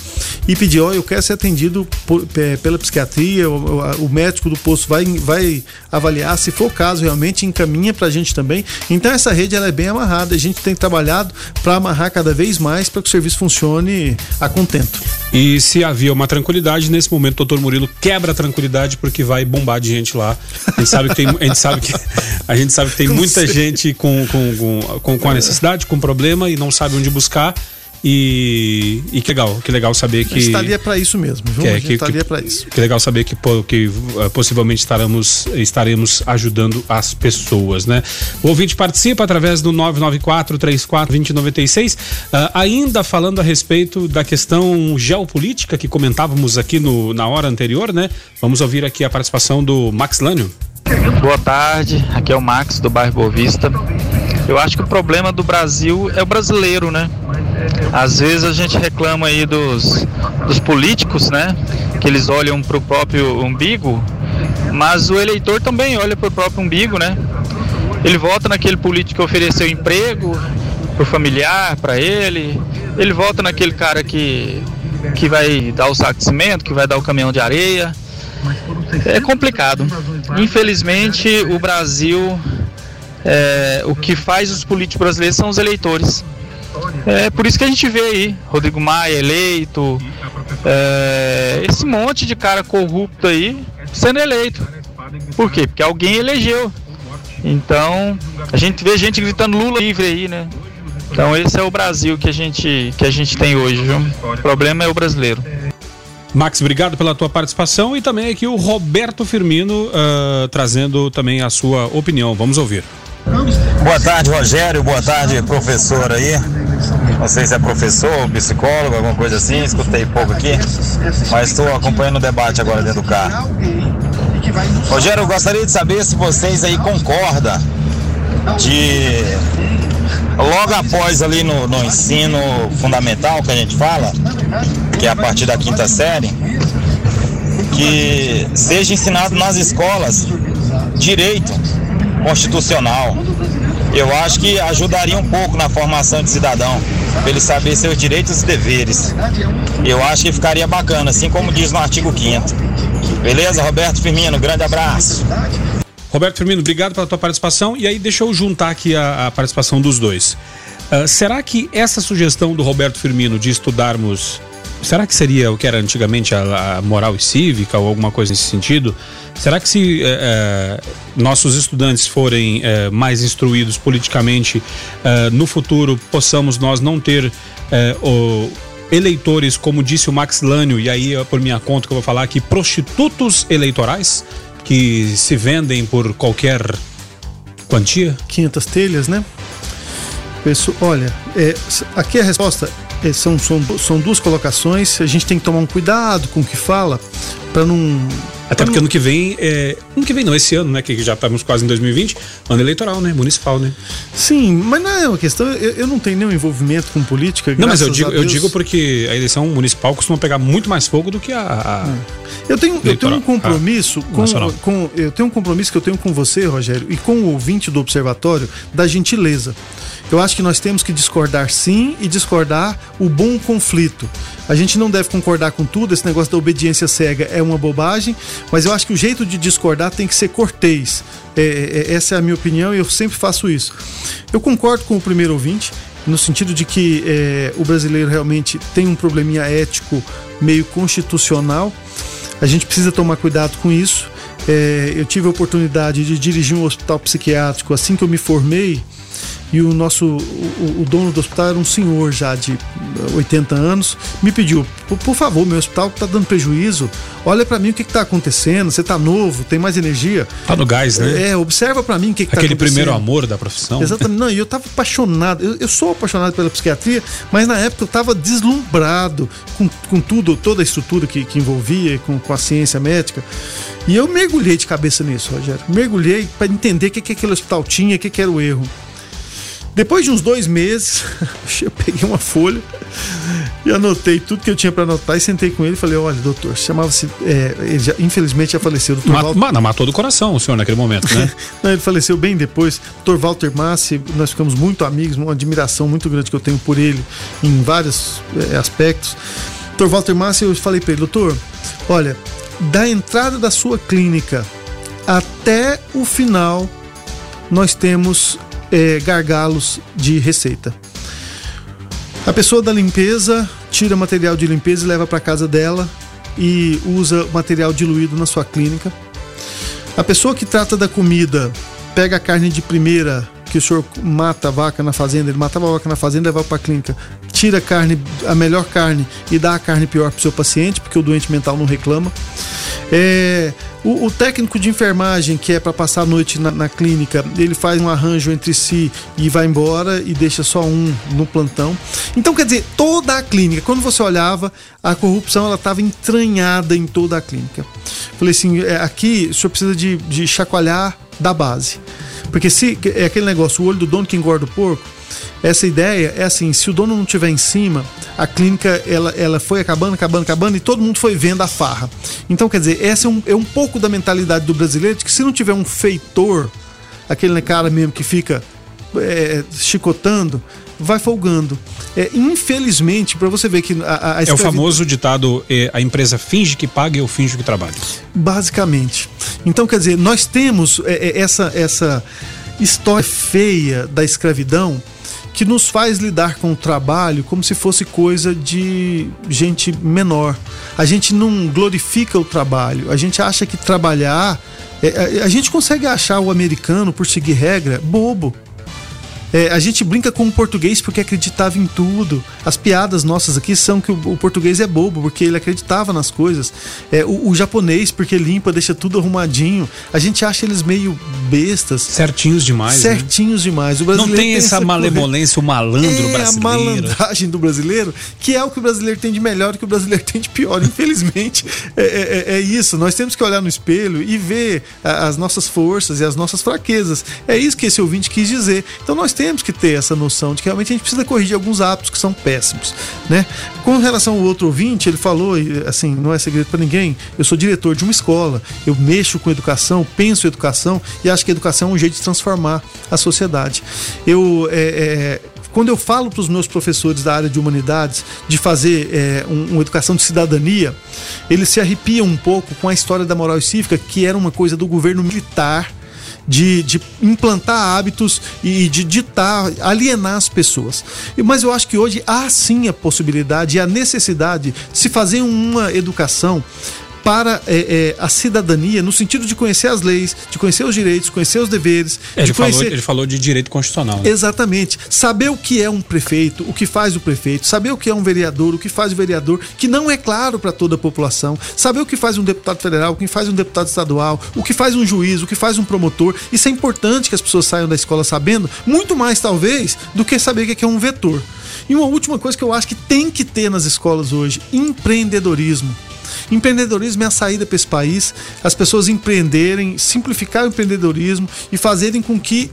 e pedir, ó, oh, eu quero ser atendido por, é, pela psiquiatria, o, o, médico do posto vai, vai avaliar, se for o caso, realmente encaminha para a gente também. Então, essa rede ela é bem amarrada. A gente tem trabalhado para amarrar cada vez mais para que o serviço funcione a contento. E se havia uma tranquilidade, nesse momento o doutor Murilo quebra a tranquilidade porque vai bombar de gente lá. A gente sabe que tem, a gente sabe que, a gente sabe que tem muita gente com, com, com, com a necessidade, com problema e não sabe onde buscar. E, e que legal, que legal saber que. Estaria para isso mesmo, viu? Que, é, que, estaria para isso. Que legal saber que, que uh, possivelmente estaremos, estaremos ajudando as pessoas, né? O ouvinte participa através do 994 34 2096. Uh, ainda falando a respeito da questão geopolítica que comentávamos aqui no, na hora anterior, né? Vamos ouvir aqui a participação do Max Lânio. Boa tarde, aqui é o Max do bairro Bovista. Eu acho que o problema do Brasil é o brasileiro, né? Às vezes a gente reclama aí dos, dos políticos, né? Que eles olham para o próprio umbigo, mas o eleitor também olha para o próprio umbigo, né? Ele vota naquele político que ofereceu emprego pro familiar, para ele. Ele vota naquele cara que, que vai dar o saco de cimento, que vai dar o caminhão de areia. É complicado. Infelizmente, o Brasil, é, o que faz os políticos brasileiros são os eleitores. É por isso que a gente vê aí Rodrigo Maia eleito, é, esse monte de cara corrupto aí sendo eleito. Por quê? Porque alguém elegeu. Então, a gente vê gente gritando Lula livre aí, né? Então esse é o Brasil que a gente, que a gente tem hoje, viu? O problema é o brasileiro. Max, obrigado pela tua participação e também aqui o Roberto Firmino uh, trazendo também a sua opinião. Vamos ouvir. Boa tarde, Rogério. Boa tarde, professor aí. Não sei se é professor, psicólogo, alguma coisa assim. Escutei pouco aqui, mas estou acompanhando o debate agora dentro do carro. Rogério, eu gostaria de saber se vocês aí concordam de logo após ali no, no ensino fundamental que a gente fala, que é a partir da quinta série, que seja ensinado nas escolas direito constitucional. Eu acho que ajudaria um pouco na formação de cidadão, para ele saber seus direitos e deveres. Eu acho que ficaria bacana, assim como diz no artigo 5 Beleza, Roberto Firmino, grande abraço. Roberto Firmino, obrigado pela tua participação. E aí, deixa eu juntar aqui a, a participação dos dois. Uh, será que essa sugestão do Roberto Firmino de estudarmos. Será que seria o que era antigamente a, a moral e cívica ou alguma coisa nesse sentido? Será que se uh, nossos estudantes forem uh, mais instruídos politicamente, no futuro possamos nós não ter o eleitores, como disse o Max Lânio, e aí por minha conta que eu vou falar aqui, prostitutos eleitorais que se vendem por qualquer quantia? 500 telhas, né? Olha, é, aqui a resposta é, são, são, são duas colocações. A gente tem que tomar um cuidado com o que fala para não até porque ano que vem, é, ano que vem não, esse ano, né, que já estamos quase em 2020, ano eleitoral, né, municipal, né? Sim, mas não é uma questão, eu, eu não tenho nenhum envolvimento com política. Não, mas eu digo, eu digo porque a eleição municipal costuma pegar muito mais fogo do que a. a é. eu, tenho, eu tenho um compromisso com, com, eu tenho um compromisso que eu tenho com você, Rogério, e com o ouvinte do observatório da gentileza. Eu acho que nós temos que discordar sim e discordar o bom conflito. A gente não deve concordar com tudo, esse negócio da obediência cega é uma bobagem, mas eu acho que o jeito de discordar tem que ser cortês. É, é, essa é a minha opinião e eu sempre faço isso. Eu concordo com o primeiro ouvinte, no sentido de que é, o brasileiro realmente tem um probleminha ético meio constitucional. A gente precisa tomar cuidado com isso. É, eu tive a oportunidade de dirigir um hospital psiquiátrico assim que eu me formei e o nosso o, o, dono do hospital era um senhor já de 80 anos, me pediu, por, favor, meu hospital está dando prejuízo, olha para mim o que está acontecendo, você está novo, tem mais energia. Tá no gás, né? É, observa para mim o que, que tá Aquele primeiro amor da profissão. Exatamente, não, e eu estava apaixonado, eu, eu, sou apaixonado pela psiquiatria, mas na época eu estava deslumbrado com, com tudo, toda a estrutura que, que envolvia, com, com a ciência médica, e eu mergulhei de cabeça nisso, Rogério, mergulhei para entender o que, que aquele hospital tinha, o que, que era o erro. Depois de uns dois meses, eu peguei uma folha e anotei tudo que eu tinha para anotar e sentei com ele e falei: Olha, doutor, chamava-se. É, ele já, infelizmente já faleceu. Doutor Mat, Walter... Matou do coração o senhor naquele momento, né? Não, ele faleceu bem depois. Doutor Walter Massi, nós ficamos muito amigos, uma admiração muito grande que eu tenho por ele em vários é, aspectos. Doutor Walter Massi, eu falei para ele: Doutor, olha, da entrada da sua clínica até o final, nós temos é, gargalos de receita. A pessoa da limpeza tira material de limpeza e leva para casa dela e usa material diluído na sua clínica. A pessoa que trata da comida pega a carne de primeira que o senhor mata a vaca na fazenda, ele matava a vaca na fazenda leva para a clínica, tira a carne, a melhor carne e dá a carne pior para o seu paciente, porque o doente mental não reclama. É, o, o, técnico de enfermagem, que é para passar a noite na, na, clínica, ele faz um arranjo entre si e vai embora e deixa só um no plantão. Então, quer dizer, toda a clínica, quando você olhava, a corrupção ela estava entranhada em toda a clínica. Falei assim: é, aqui o senhor precisa de, de chacoalhar da base. Porque se é aquele negócio, o olho do dono que engorda o porco, essa ideia é assim, se o dono não tiver em cima, a clínica ela, ela foi acabando, acabando, acabando e todo mundo foi vendo a farra. Então, quer dizer, essa é um, é um pouco da mentalidade do brasileiro de que se não tiver um feitor, aquele cara mesmo que fica é, chicotando, vai folgando. É, infelizmente, para você ver que a, a É o famoso ditado: é, a empresa finge que paga e eu finjo que trabalho. Basicamente. Então, quer dizer, nós temos é, é, essa, essa história feia da escravidão que nos faz lidar com o trabalho como se fosse coisa de gente menor. A gente não glorifica o trabalho, a gente acha que trabalhar. É, a gente consegue achar o americano, por seguir regra, bobo. É, a gente brinca com o português porque acreditava em tudo. As piadas nossas aqui são que o, o português é bobo, porque ele acreditava nas coisas. É, o, o, japonês, porque limpa, deixa tudo arrumadinho. A gente acha eles meio bestas. Certinhos demais. Né? Certinhos né? demais. O brasileiro Não tem, tem essa, essa malemolência, o malandro é brasileiro. a malandragem do brasileiro, que é o que o brasileiro tem de melhor e o que o brasileiro tem de pior. Infelizmente, é, é, é, isso. Nós temos que olhar no espelho e ver as nossas forças e as nossas fraquezas. É isso que esse ouvinte quis dizer. Então nós temos temos que ter essa noção de que realmente a gente precisa corrigir alguns hábitos que são péssimos, né? Com relação ao outro ouvinte, ele falou, assim, não é segredo para ninguém, eu sou diretor de uma escola, eu mexo com educação, penso em educação e acho que educação é um jeito de transformar a sociedade. Eu é, é, quando eu falo para os meus professores da área de humanidades de fazer é, um, uma educação de cidadania, eles se arrepiam um pouco com a história da moral e cívica, que era uma coisa do governo militar. De, de, implantar hábitos e de ditar, alienar as pessoas. Mas eu acho que hoje há sim a possibilidade e a necessidade de se fazer uma educação para é, é, a cidadania, no sentido de conhecer as leis, de conhecer os direitos, conhecer os deveres. Ele, de falou, conhecer... ele falou de direito constitucional. Né? Exatamente. Saber o que é um prefeito, o que faz o prefeito, saber o que é um vereador, o que faz o vereador, que não é claro para toda a população, saber o que faz um deputado federal, o que faz um deputado estadual, o que faz um juiz, o que faz um promotor. Isso é importante que as pessoas saiam da escola sabendo, muito mais talvez do que saber o que é um vetor. E uma última coisa que eu acho que tem que ter nas escolas hoje: empreendedorismo. Empreendedorismo é a saída para esse país, as pessoas empreenderem, simplificar o empreendedorismo e fazerem com que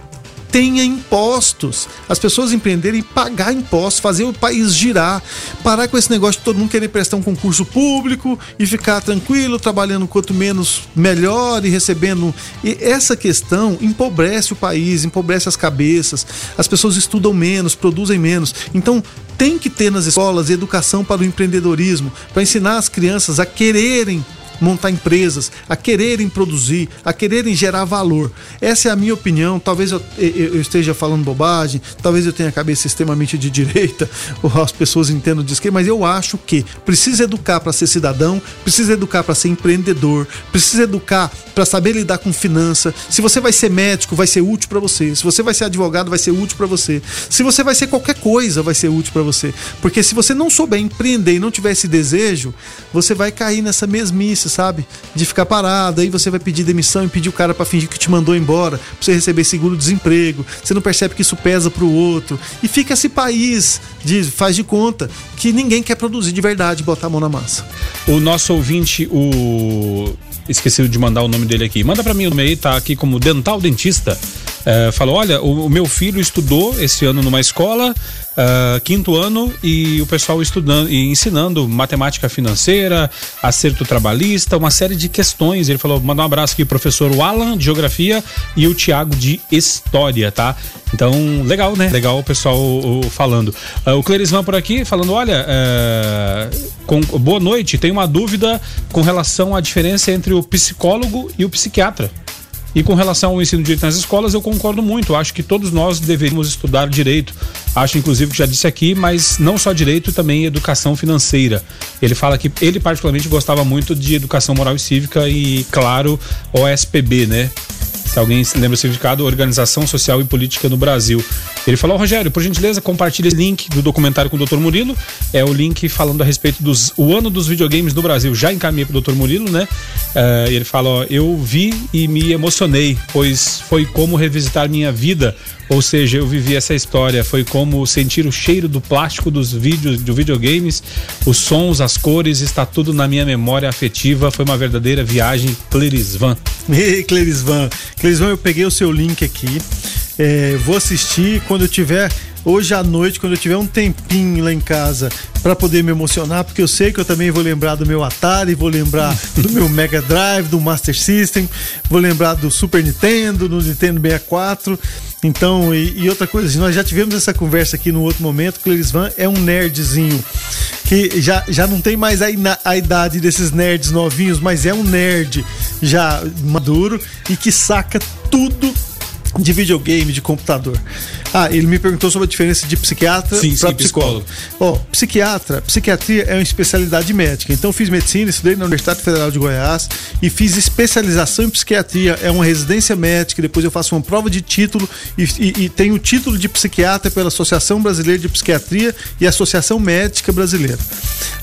tenha impostos. As pessoas empreenderem, pagar impostos, fazer o país girar, parar com esse negócio de todo mundo querer prestar um concurso público e ficar tranquilo, trabalhando quanto menos melhor e recebendo. E essa questão empobrece o país, empobrece as cabeças. As pessoas estudam menos, produzem menos. Então, tem que ter nas escolas educação para o empreendedorismo, para ensinar as crianças a quererem montar empresas, a quererem produzir, a quererem gerar valor. Essa é a minha opinião. Talvez eu, eu esteja falando bobagem, talvez eu tenha a cabeça extremamente de direita, ou as pessoas entendam de esquerda, mas eu acho que precisa educar para ser cidadão, precisa educar para ser empreendedor, precisa educar para saber lidar com finança. Se você vai ser médico, vai ser útil para você. Se você vai ser advogado, vai ser útil para você. Se você vai ser qualquer coisa, vai ser útil para você. Porque se você não souber empreender e não tiver esse desejo, você vai cair nessa mesmice sabe? De ficar parado, aí você vai pedir demissão e pedir o cara para fingir que te mandou embora, pra você receber seguro-desemprego. Você não percebe que isso pesa pro outro. E fica esse país de faz de conta que ninguém quer produzir de verdade, botar a mão na massa. O nosso ouvinte, o esqueci de mandar o nome dele aqui. Manda para mim o e-mail, tá aqui como dental dentista. É, falou: olha, o, o, meu filho estudou esse ano numa escola, uh, quinto ano, e o pessoal estudando e ensinando matemática financeira, acerto trabalhista, uma série de questões. Ele falou: manda um abraço aqui, professor Alan, de geografia, e o Tiago de história, tá? Então, legal, né? Legal o pessoal o, falando. Uh, o Clerisvan por aqui falando: olha, uh, com, boa noite, tem uma dúvida com relação à diferença entre o psicólogo e o psiquiatra. E com relação ao ensino de direito nas escolas, eu concordo muito. Acho que todos nós deveríamos estudar direito. Acho, inclusive, que já disse aqui, mas não só direito, também educação financeira. Ele fala que ele, particularmente, gostava muito de educação moral e cívica e, claro, OSPB, né? Se alguém lembra o significado, Organização Social e Política no Brasil. Ele falou, Rogério, por gentileza, compartilhe esse link do documentário com o Dr. Murilo. É o link falando a respeito dos o ano dos videogames no Brasil. Já encaminhei pro Dr. Murilo, né? Uh, ele fala, eu vi e me emocionei, pois foi como revisitar minha vida ou seja, eu vivi essa história, foi como sentir o cheiro do plástico dos vídeos, de videogames, os sons, as cores, está tudo na minha memória afetiva. Foi uma verdadeira viagem Clerisvan. Ei, Clerisvan. Clerisvan, eu peguei o seu link aqui. É, vou assistir quando eu tiver hoje à noite, quando eu tiver um tempinho lá em casa para poder me emocionar, porque eu sei que eu também vou lembrar do meu Atari, vou lembrar do meu Mega Drive, do Master System, vou lembrar do Super Nintendo, do Nintendo 64. Então, e, e outra coisa, nós já tivemos essa conversa aqui no outro momento, Elisvan é um nerdzinho que já, já não tem mais a, a idade desses nerds novinhos, mas é um nerd já maduro e que saca tudo de videogame, de computador. Ah, ele me perguntou sobre a diferença de psiquiatra para psicólogo. Ó, oh, psiquiatra, psiquiatria é uma especialidade médica. Então fiz medicina, estudei na Universidade Federal de Goiás e fiz especialização em psiquiatria. É uma residência médica. Depois eu faço uma prova de título e, e, e tenho o título de psiquiatra pela Associação Brasileira de Psiquiatria e Associação Médica Brasileira.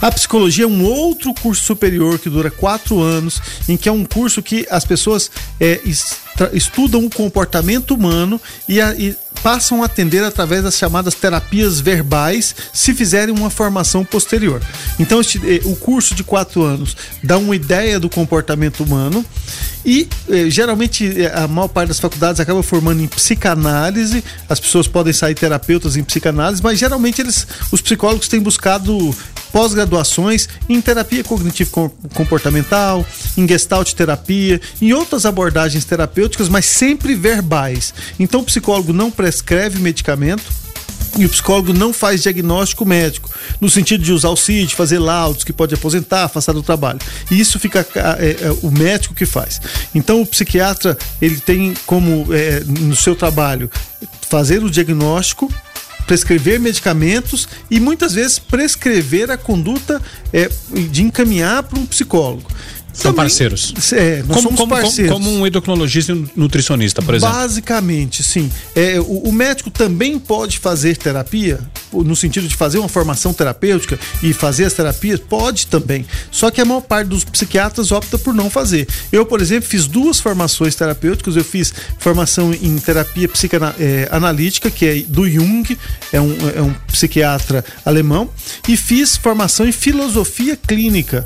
A psicologia é um outro curso superior que dura quatro anos, em que é um curso que as pessoas é, estudam o comportamento humano e, a, e passam a atender através das chamadas terapias verbais, se fizerem uma formação posterior. Então, este, eh, o curso de quatro anos dá uma ideia do comportamento humano e eh, geralmente eh, a maior parte das faculdades acaba formando em psicanálise. As pessoas podem sair terapeutas em psicanálise, mas geralmente eles, os psicólogos têm buscado pós-graduações em terapia cognitivo comportamental, em gestalt terapia, em outras abordagens terapêuticas, mas sempre verbais. Então o psicólogo não prescreve medicamento, e o psicólogo não faz diagnóstico médico, no sentido de usar o CID, fazer laudos que pode aposentar, afastar do trabalho. E isso fica é, é, o médico que faz. Então o psiquiatra ele tem como é, no seu trabalho fazer o diagnóstico prescrever medicamentos e muitas vezes prescrever a conduta é, de encaminhar para um psicólogo. São Também, parceiros. É, nós como, somos como, parceiros. Como, como um endocrinologista e um nutricionista, por exemplo. Basicamente, sim. É, o, o, médico também pode fazer terapia, no sentido de fazer uma formação terapêutica e fazer as terapias? Pode também. Só que a maior parte dos psiquiatras opta por não fazer. Eu, por exemplo, fiz duas formações terapêuticas. Eu fiz formação em terapia psicanalítica, é, que é do Jung, é um, é um psiquiatra alemão, e fiz formação em filosofia clínica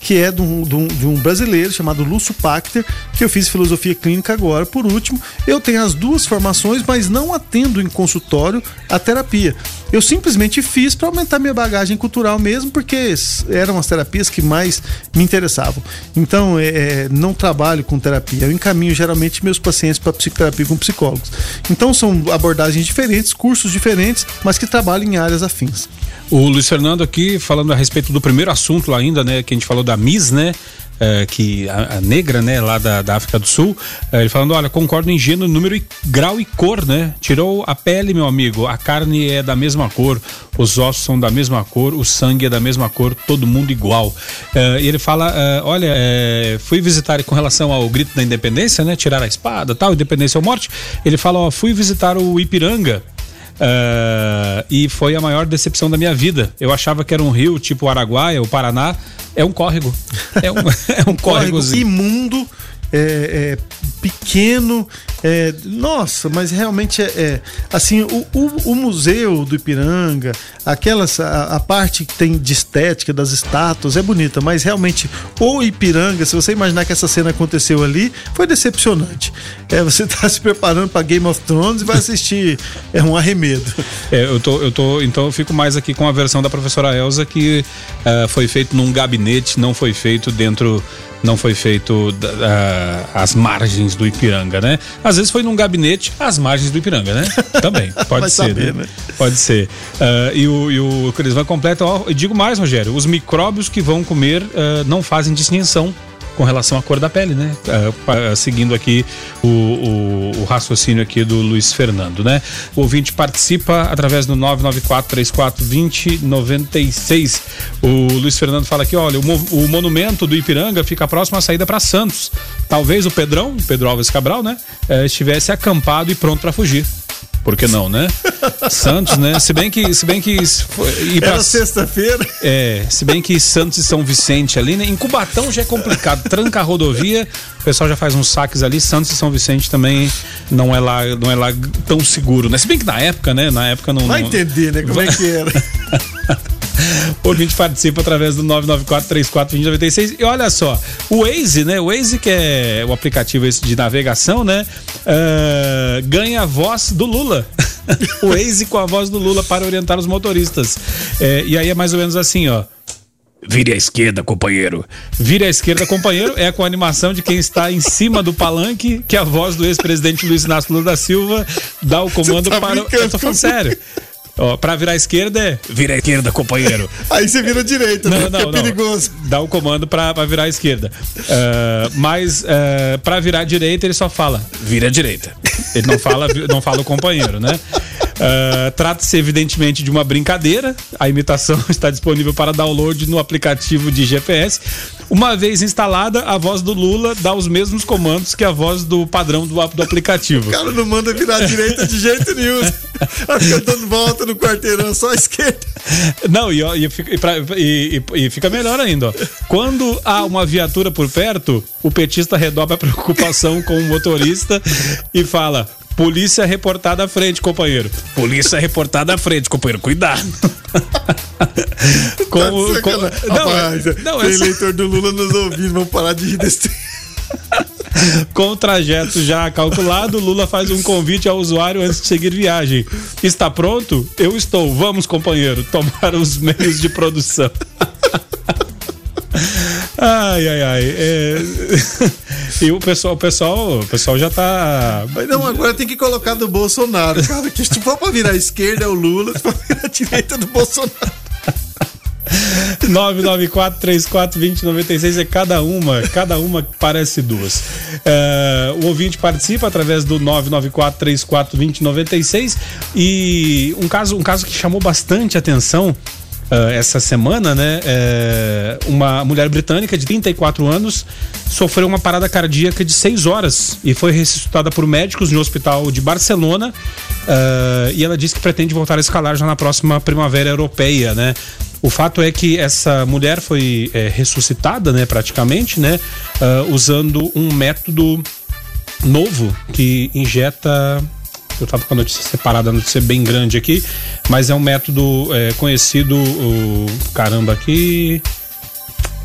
que é de um, de um, de um brasileiro chamado Lúcio Pachter, que eu fiz filosofia clínica agora. Por último, eu tenho as duas formações, mas não atendo em consultório a terapia. Eu simplesmente fiz para aumentar minha bagagem cultural mesmo, porque eram as terapias que mais me interessavam. Então, é, é não trabalho com terapia. Eu encaminho geralmente meus pacientes para psicoterapia com psicólogos. Então, são abordagens diferentes, cursos diferentes, mas que trabalham em áreas afins. O Luiz Fernando aqui falando a respeito do primeiro assunto ainda, né, que a gente falou da Miss, né? É, que a, a, negra, né, lá da, da África do Sul, é, ele falando, olha, concordo em gênero, número, e, grau e cor, né? Tirou a pele, meu amigo, a carne é da mesma cor, os ossos são da mesma cor, o sangue é da mesma cor, todo mundo igual. É, e ele fala, olha, é, fui visitar com relação ao grito da independência, né? Tirar a espada, tal, independência ou morte. Ele fala, ó, fui visitar o Ipiranga. Uh, e foi a maior decepção da minha vida. Eu achava que era um rio tipo Araguaia, o Paraná. É um córrego. É um, é um córrego imundo é, é, pequeno. É, nossa, mas realmente é, é assim o, o, o, museu do Ipiranga, aquelas a, a, parte que tem de estética das estátuas é bonita, mas realmente o Ipiranga, se você imaginar que essa cena aconteceu ali, foi decepcionante. É, você está se preparando para Game of Thrones e vai assistir é um arremedo. É, eu tô, eu tô, então eu fico mais aqui com a versão da professora Elza que uh, foi feito num gabinete, não foi feito dentro não foi feito uh, às margens do Ipiranga, né? Às vezes foi num gabinete às margens do Ipiranga, né? Também, pode ser. Saber, né? Né? Pode ser. Uh, e o, e o Crisvan completa, ó, digo mais, Rogério, os micróbios que vão comer uh, não fazem distinção com relação à cor da pele, né? Uh, seguindo aqui o, o, o, raciocínio aqui do Luiz Fernando, né? O ouvinte participa através do 994-34-2096. O Luiz Fernando fala aqui, olha, o, o monumento do Ipiranga fica próximo à saída para Santos. Talvez o Pedrão, Pedro Alves Cabral, né? Uh, estivesse acampado e pronto para fugir. Por que não, né? Santos, né? Se bem que. Se bem que ir pra, Era sexta-feira. É, se bem que Santos e São Vicente ali, né? Em Cubatão já é complicado. Tranca a rodovia, o pessoal já faz uns saques ali. Santos e São Vicente também não é lá, não é lá tão seguro, né? Se bem que na época, né? Na época não. Vai não... entender, né? Como é que era. O ouvinte participa através do 994-34-2096. E olha só, o Waze, né? O Waze, que é o aplicativo esse de navegação, né? Uh, ganha a voz do Lula. o Waze com a voz do Lula para orientar os motoristas. É, e aí é mais ou menos assim, ó. Vire à esquerda, companheiro. Vire à esquerda, companheiro, é com a animação de quem está em cima do palanque que a voz do ex-presidente Luiz Inácio Lula da Silva dá o comando tá para. Eu tô falando sério. Ó, pra virar esquerda é vira esquerda, companheiro. Aí você vira direita, não, né? Não, é não. perigoso. Dá o comando pra, pra virar esquerda. Uh, mas uh, pra virar direita, ele só fala vira direita. Ele não fala, não fala o companheiro, né? Uh, Trata-se, evidentemente, de uma brincadeira. A imitação está disponível para download no aplicativo de GPS. Uma vez instalada, a voz do Lula dá os mesmos comandos que a voz do padrão do, do aplicativo. O cara não manda virar direita de jeito nenhum. Vai ficar dando volta no quarteirão só à esquerda. Não, e, e, e, e, fica melhor ainda. Ó. Quando há uma viatura por perto, o petista redobra a preocupação com o motorista e fala: Polícia reportada à frente, companheiro. Polícia reportada à frente, companheiro. Cuidado. Como, Tá como- não, Rapaz, é- não, é- eleitor do Lula nos ouvindo, vamos parar de rir desse. Com o trajeto já calculado, Lula faz um convite ao usuário antes de seguir viagem. Está pronto? Eu estou. Vamos, companheiro, tomar os meios de produção. Ai, ai, ai. É... E o pessoal, o pessoal, o pessoal já tá. Mas não, agora tem que colocar do Bolsonaro, cara. Que se for pra virar esquerda é o Lula, se for pra virar direita é do Bolsonaro. 994-34-2096 é cada uma, cada uma parece duas. É, o ouvinte participa através do 994-34-2096 e um caso, um caso que chamou bastante atenção ah, essa semana, né? É, uma mulher britânica de 34 anos sofreu uma parada cardíaca de 6 horas e foi ressuscitada por médicos no hospital de Barcelona. ah, e ela disse que pretende voltar a escalar já na próxima primavera europeia, né? O fato é que essa mulher foi é, ressuscitada, né, praticamente, né, ah, usando um método novo que injeta. Eu tava com a notícia separada, a notícia é bem grande aqui, mas é um método é, conhecido. o- caramba, aqui.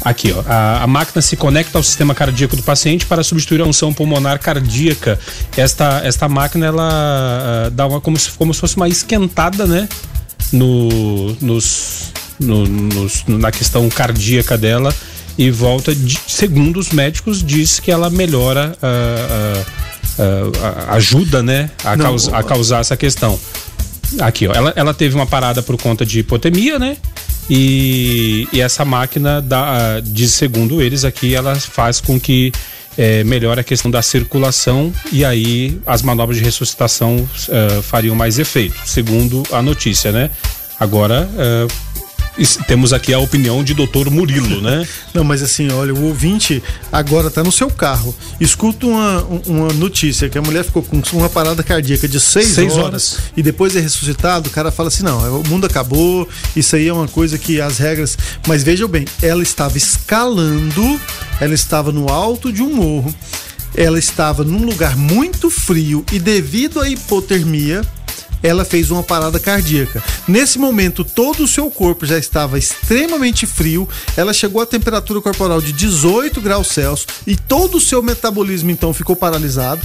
Aqui, ó. A, a máquina se conecta ao sistema cardíaco do paciente para substituir a função pulmonar cardíaca. Esta, esta máquina, ela ah, dá uma como se, como se fosse uma esquentada, né? No, nos, no- nos- na questão cardíaca dela e volta, de, segundo os médicos, diz que ela melhora, ah, ah, ah, ajuda, né? A, Não, a causar essa questão. Aqui, ó. Ela, ela teve uma parada por conta de hipotemia, né? E, e essa máquina, dá, de segundo eles aqui, ela faz com que eh, melhore a questão da circulação e aí as manobras de ressuscitação eh, fariam mais efeito, segundo a notícia, né? Agora, is- temos aqui a opinião de doutor Murilo, né? Não, mas assim, olha, o ouvinte agora tá no seu carro. Escuta uma, um- uma notícia que a mulher ficou com uma parada cardíaca de seis, Seis horas, horas. e depois é ressuscitado, o cara fala assim: não, o mundo acabou, isso aí é uma coisa que as regras. Mas vejam bem, ela estava escalando, ela estava no alto de um morro, ela estava num lugar muito frio e devido à hipotermia, ela fez uma parada cardíaca. Nesse momento, todo o seu corpo já estava extremamente frio, ela chegou à temperatura corporal de 18 graus Celsius e todo o seu metabolismo então ficou paralisado.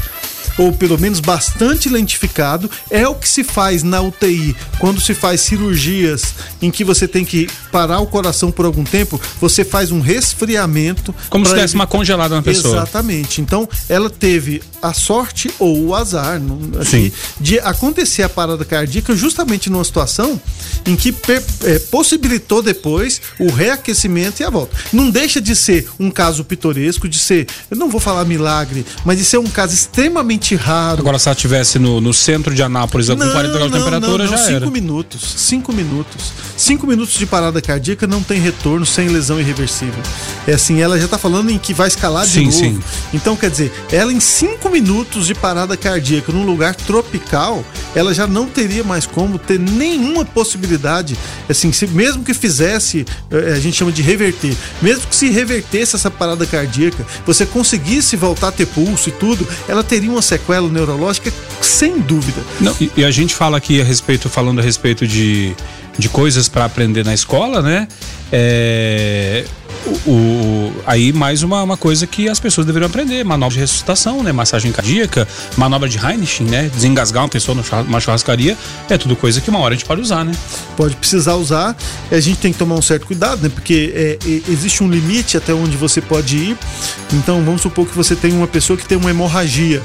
Ou pelo menos bastante lentificado, é o que se faz na UTI quando se faz cirurgias em que você tem que parar o coração por algum tempo, você faz um resfriamento. Como se pra desse uma congelada na pessoa. Exatamente. Então, ela teve a sorte ou o azar não- assim, Sim. de acontecer a parada cardíaca justamente numa situação em que eh, possibilitou depois o reaquecimento e a volta. Não deixa de ser um caso pitoresco, de ser, eu não vou falar milagre, mas de ser um caso extremamente raro. Agora, se ela estivesse no, no centro de Anápolis com 40 graus de temperatura, já cinco era. minutos. Cinco minutos. Cinco minutos de parada cardíaca não tem retorno sem lesão irreversível. É assim, ela já tá falando em que vai escalar de Sim, novo. sim. Então, quer dizer, ela em cinco minutos de parada cardíaca num lugar tropical, ela já não teria mais como ter nenhuma possibilidade. Assim, se, mesmo que fizesse, eh, a gente chama de reverter, mesmo que se revertesse essa parada cardíaca, você conseguisse voltar a ter pulso e tudo, ela teria uma sequela neurológica sem dúvida. Não, e, e a gente fala aqui a respeito, falando a respeito de, de coisas para aprender na escola, né? É, o, o- aí mais uma, uma coisa que as pessoas deveriam aprender: manobra de ressuscitação, né? Massagem cardíaca, manobra de Heineken, né? Desengasgar uma pessoa numa churrascaria. É tudo coisa que uma hora a gente pode usar, né? pode precisar usar. A gente tem que tomar um certo cuidado, né? Porque é, existe um limite até onde você pode ir. Então, vamos supor que você tem uma pessoa que tem uma hemorragia.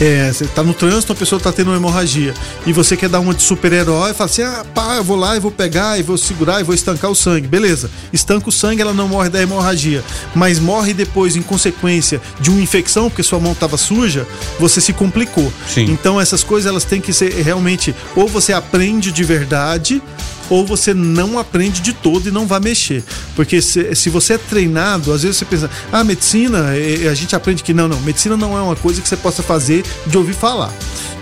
É, você tá no trânsito, a pessoa tá tendo uma hemorragia. E você quer dar uma de super-herói e fala assim: ah, pá, eu vou lá e vou pegar e vou segurar e vou estancar o sangue. Beleza. Estanca o sangue, ela não morre da hemorragia. Mas morre depois em consequência de uma infecção, porque sua mão tava suja, você se complicou. Sim. Então essas coisas elas têm que ser realmente ou você aprende de verdade ou você não aprende de todo e não vai mexer. Porque se, se você é treinado, às vezes você pensa, ah, medicina, a gente aprende que não, não, medicina não é uma coisa que você possa fazer de ouvir falar.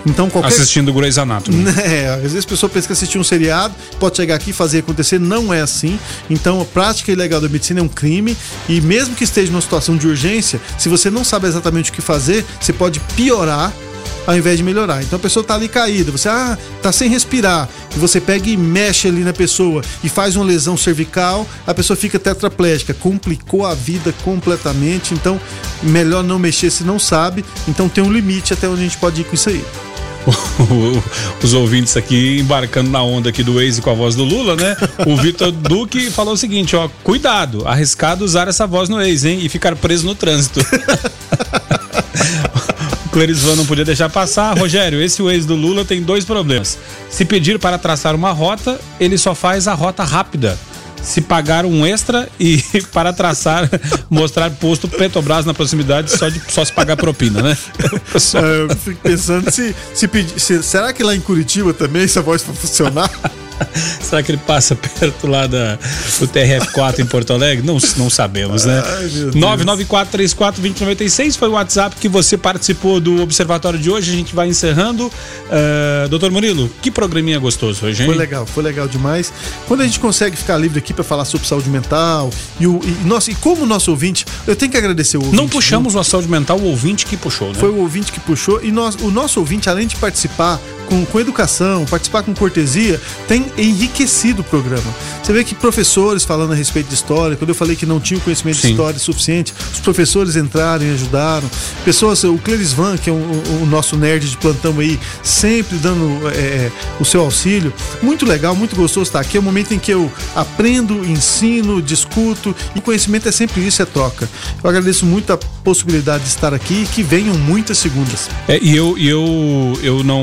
Então qualquer Assistindo Grey's Anatomy. é, às vezes a pessoa pensa que assistir um seriado pode chegar aqui e fazer acontecer, não é assim. Então a prática ilegal da medicina é um crime e mesmo que esteja numa situação de urgência, se você não sabe exatamente o que fazer, você pode piorar ao invés de melhorar. Então a pessoa tá ali caída, você ah, tá sem respirar, e você pega e mexe ali na pessoa e faz uma lesão cervical, a pessoa fica tetraplégica, complicou a vida completamente. Então, melhor não mexer se não sabe. Então tem um limite até onde a gente pode ir com isso aí. os ouvintes aqui embarcando na onda aqui do Waze com a voz do Lula, né? O Vitor Duque falou o seguinte, ó, cuidado, arriscado usar essa voz no Waze, hein? E ficar preso no trânsito. o Clerisvan não podia deixar passar. Rogério, esse Waze do Lula tem dois problemas. Se pedir para traçar uma rota, ele só faz a rota rápida se pagar um extra e para traçar, mostrar posto Petrobras na proximidade só, de, só se pagar propina, né? É, eu fico pensando se, se, pedir, se, será que lá em Curitiba também essa voz vai funcionar? Será que ele passa perto lá da, do TRF4 em Porto Alegre? Não, não sabemos, né? 994342096 foi o WhatsApp que você participou do observatório de hoje. A gente vai encerrando. Uh, doutor Murilo, que programinha gostoso hoje, hein? Foi legal, foi legal demais. Quando a gente consegue ficar livre aqui para falar sobre saúde mental e, o, e, nossa, e como o nosso ouvinte, eu tenho que agradecer o ouvinte. Não puxamos a saúde mental, o ouvinte que puxou, né? Foi o ouvinte que puxou e nós, o nosso ouvinte, além de participar com, com educação, participar com cortesia, tem enriquecido o programa. Você vê que professores falando a respeito de história, quando eu falei que não tinha conhecimento Sim. de história suficiente, os professores entraram e ajudaram. Pessoas, o Clerisvan, que é o, nosso nerd de plantão aí, sempre dando é, é, o seu auxílio. Muito legal, muito gostoso estar aqui. É o momento em que eu aprendo, ensino, discuto e conhecimento é sempre isso, é troca. Eu agradeço muito a possibilidade de estar aqui e que venham muitas segundas. É, e eu, eu, eu não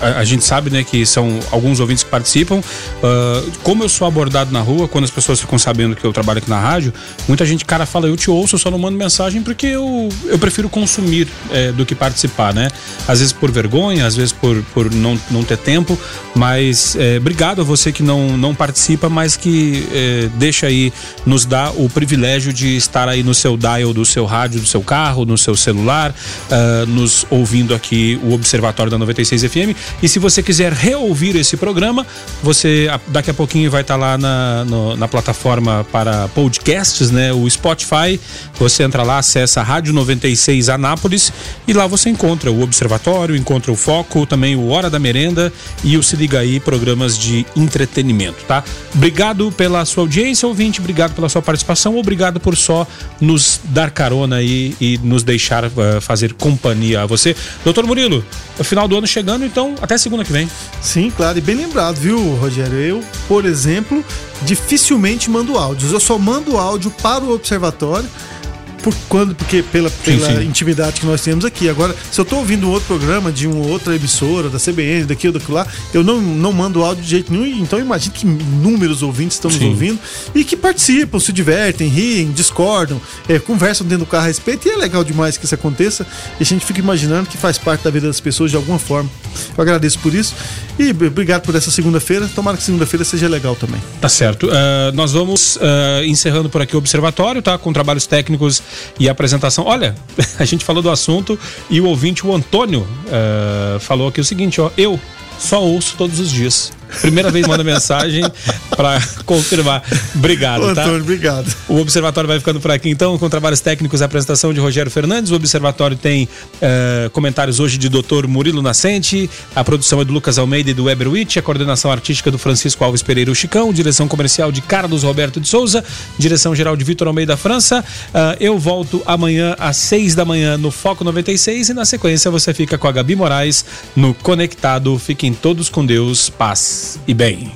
a, a, gente sabe, né, que são alguns ouvintes que participam. Uh, como eu sou abordado na rua, quando as pessoas ficam sabendo que eu trabalho aqui na rádio, muita gente, cara, fala, eu te ouço, eu só não mando mensagem porque eu, eu prefiro consumir é, do que participar, né? Às vezes por vergonha, às vezes por, por não, não ter tempo, mas é, obrigado a você que não, não participa, mas que é, deixa aí, nos dá o privilégio de estar aí no seu dial do seu rádio, do seu carro, no seu celular, uh, nos ouvindo aqui o Observatório da 96 FM. E se você quiser reouvir esse programa, você daqui a pouquinho vai estar lá na, no, na plataforma para podcasts, né? O Spotify. Você entra lá, acessa a Rádio 96 Anápolis e lá você encontra o Observatório, encontra o Foco, também o Hora da Merenda e o Se Liga Aí, programas de entretenimento, tá? Obrigado pela sua audiência, ouvinte, obrigado pela sua participação, obrigado por só nos dar carona aí e nos deixar uh, fazer companhia a você. Doutor Murilo, o final do ano chegando, então até segunda que vem. Sim, claro, e bem lembrado, viu, Rogério? Eu, por exemplo, dificilmente mando áudios. Eu só mando áudio para o observatório por quando, porque pela, pela sim, sim. intimidade que nós temos aqui. Agora, se eu estou ouvindo um outro programa de uma outra emissora, da CBN, daqui ou daquilo lá, eu não, não mando áudio de jeito nenhum. Então imagino que inúmeros ouvintes estão nos ouvindo e que participam, se divertem, riem, discordam, é, conversam dentro do carro a respeito. E é legal demais que isso aconteça. E a gente fica imaginando que faz parte da vida das pessoas de alguma forma. Eu agradeço por isso. E obrigado por essa segunda-feira. Tomara que segunda-feira seja legal também. Tá certo. Uh, nós vamos uh, encerrando por aqui o observatório, tá? Com trabalhos técnicos e apresentação. Olha, a gente falou do assunto e o ouvinte, o Antônio, uh, falou aqui o seguinte: ó, eu só ouço todos os dias. Primeira vez manda mensagem para confirmar. Obrigado, tá? Antônio, obrigado. O Observatório vai ficando por aqui então, com trabalhos técnicos, a apresentação de Rogério Fernandes. O Observatório tem uh, comentários hoje de Dr. Murilo Nascente, a produção é do Lucas Almeida e do Weber Witt, a coordenação artística do Francisco Alves Pereira o Chicão, direção comercial de Carlos Roberto de Souza, direção geral de Vitor Almeida França. Uh, eu volto amanhã às seis da manhã no Foco 96 e na sequência você fica com a Gabi Moraes no Conectado. Fiquem todos com Deus. E bem.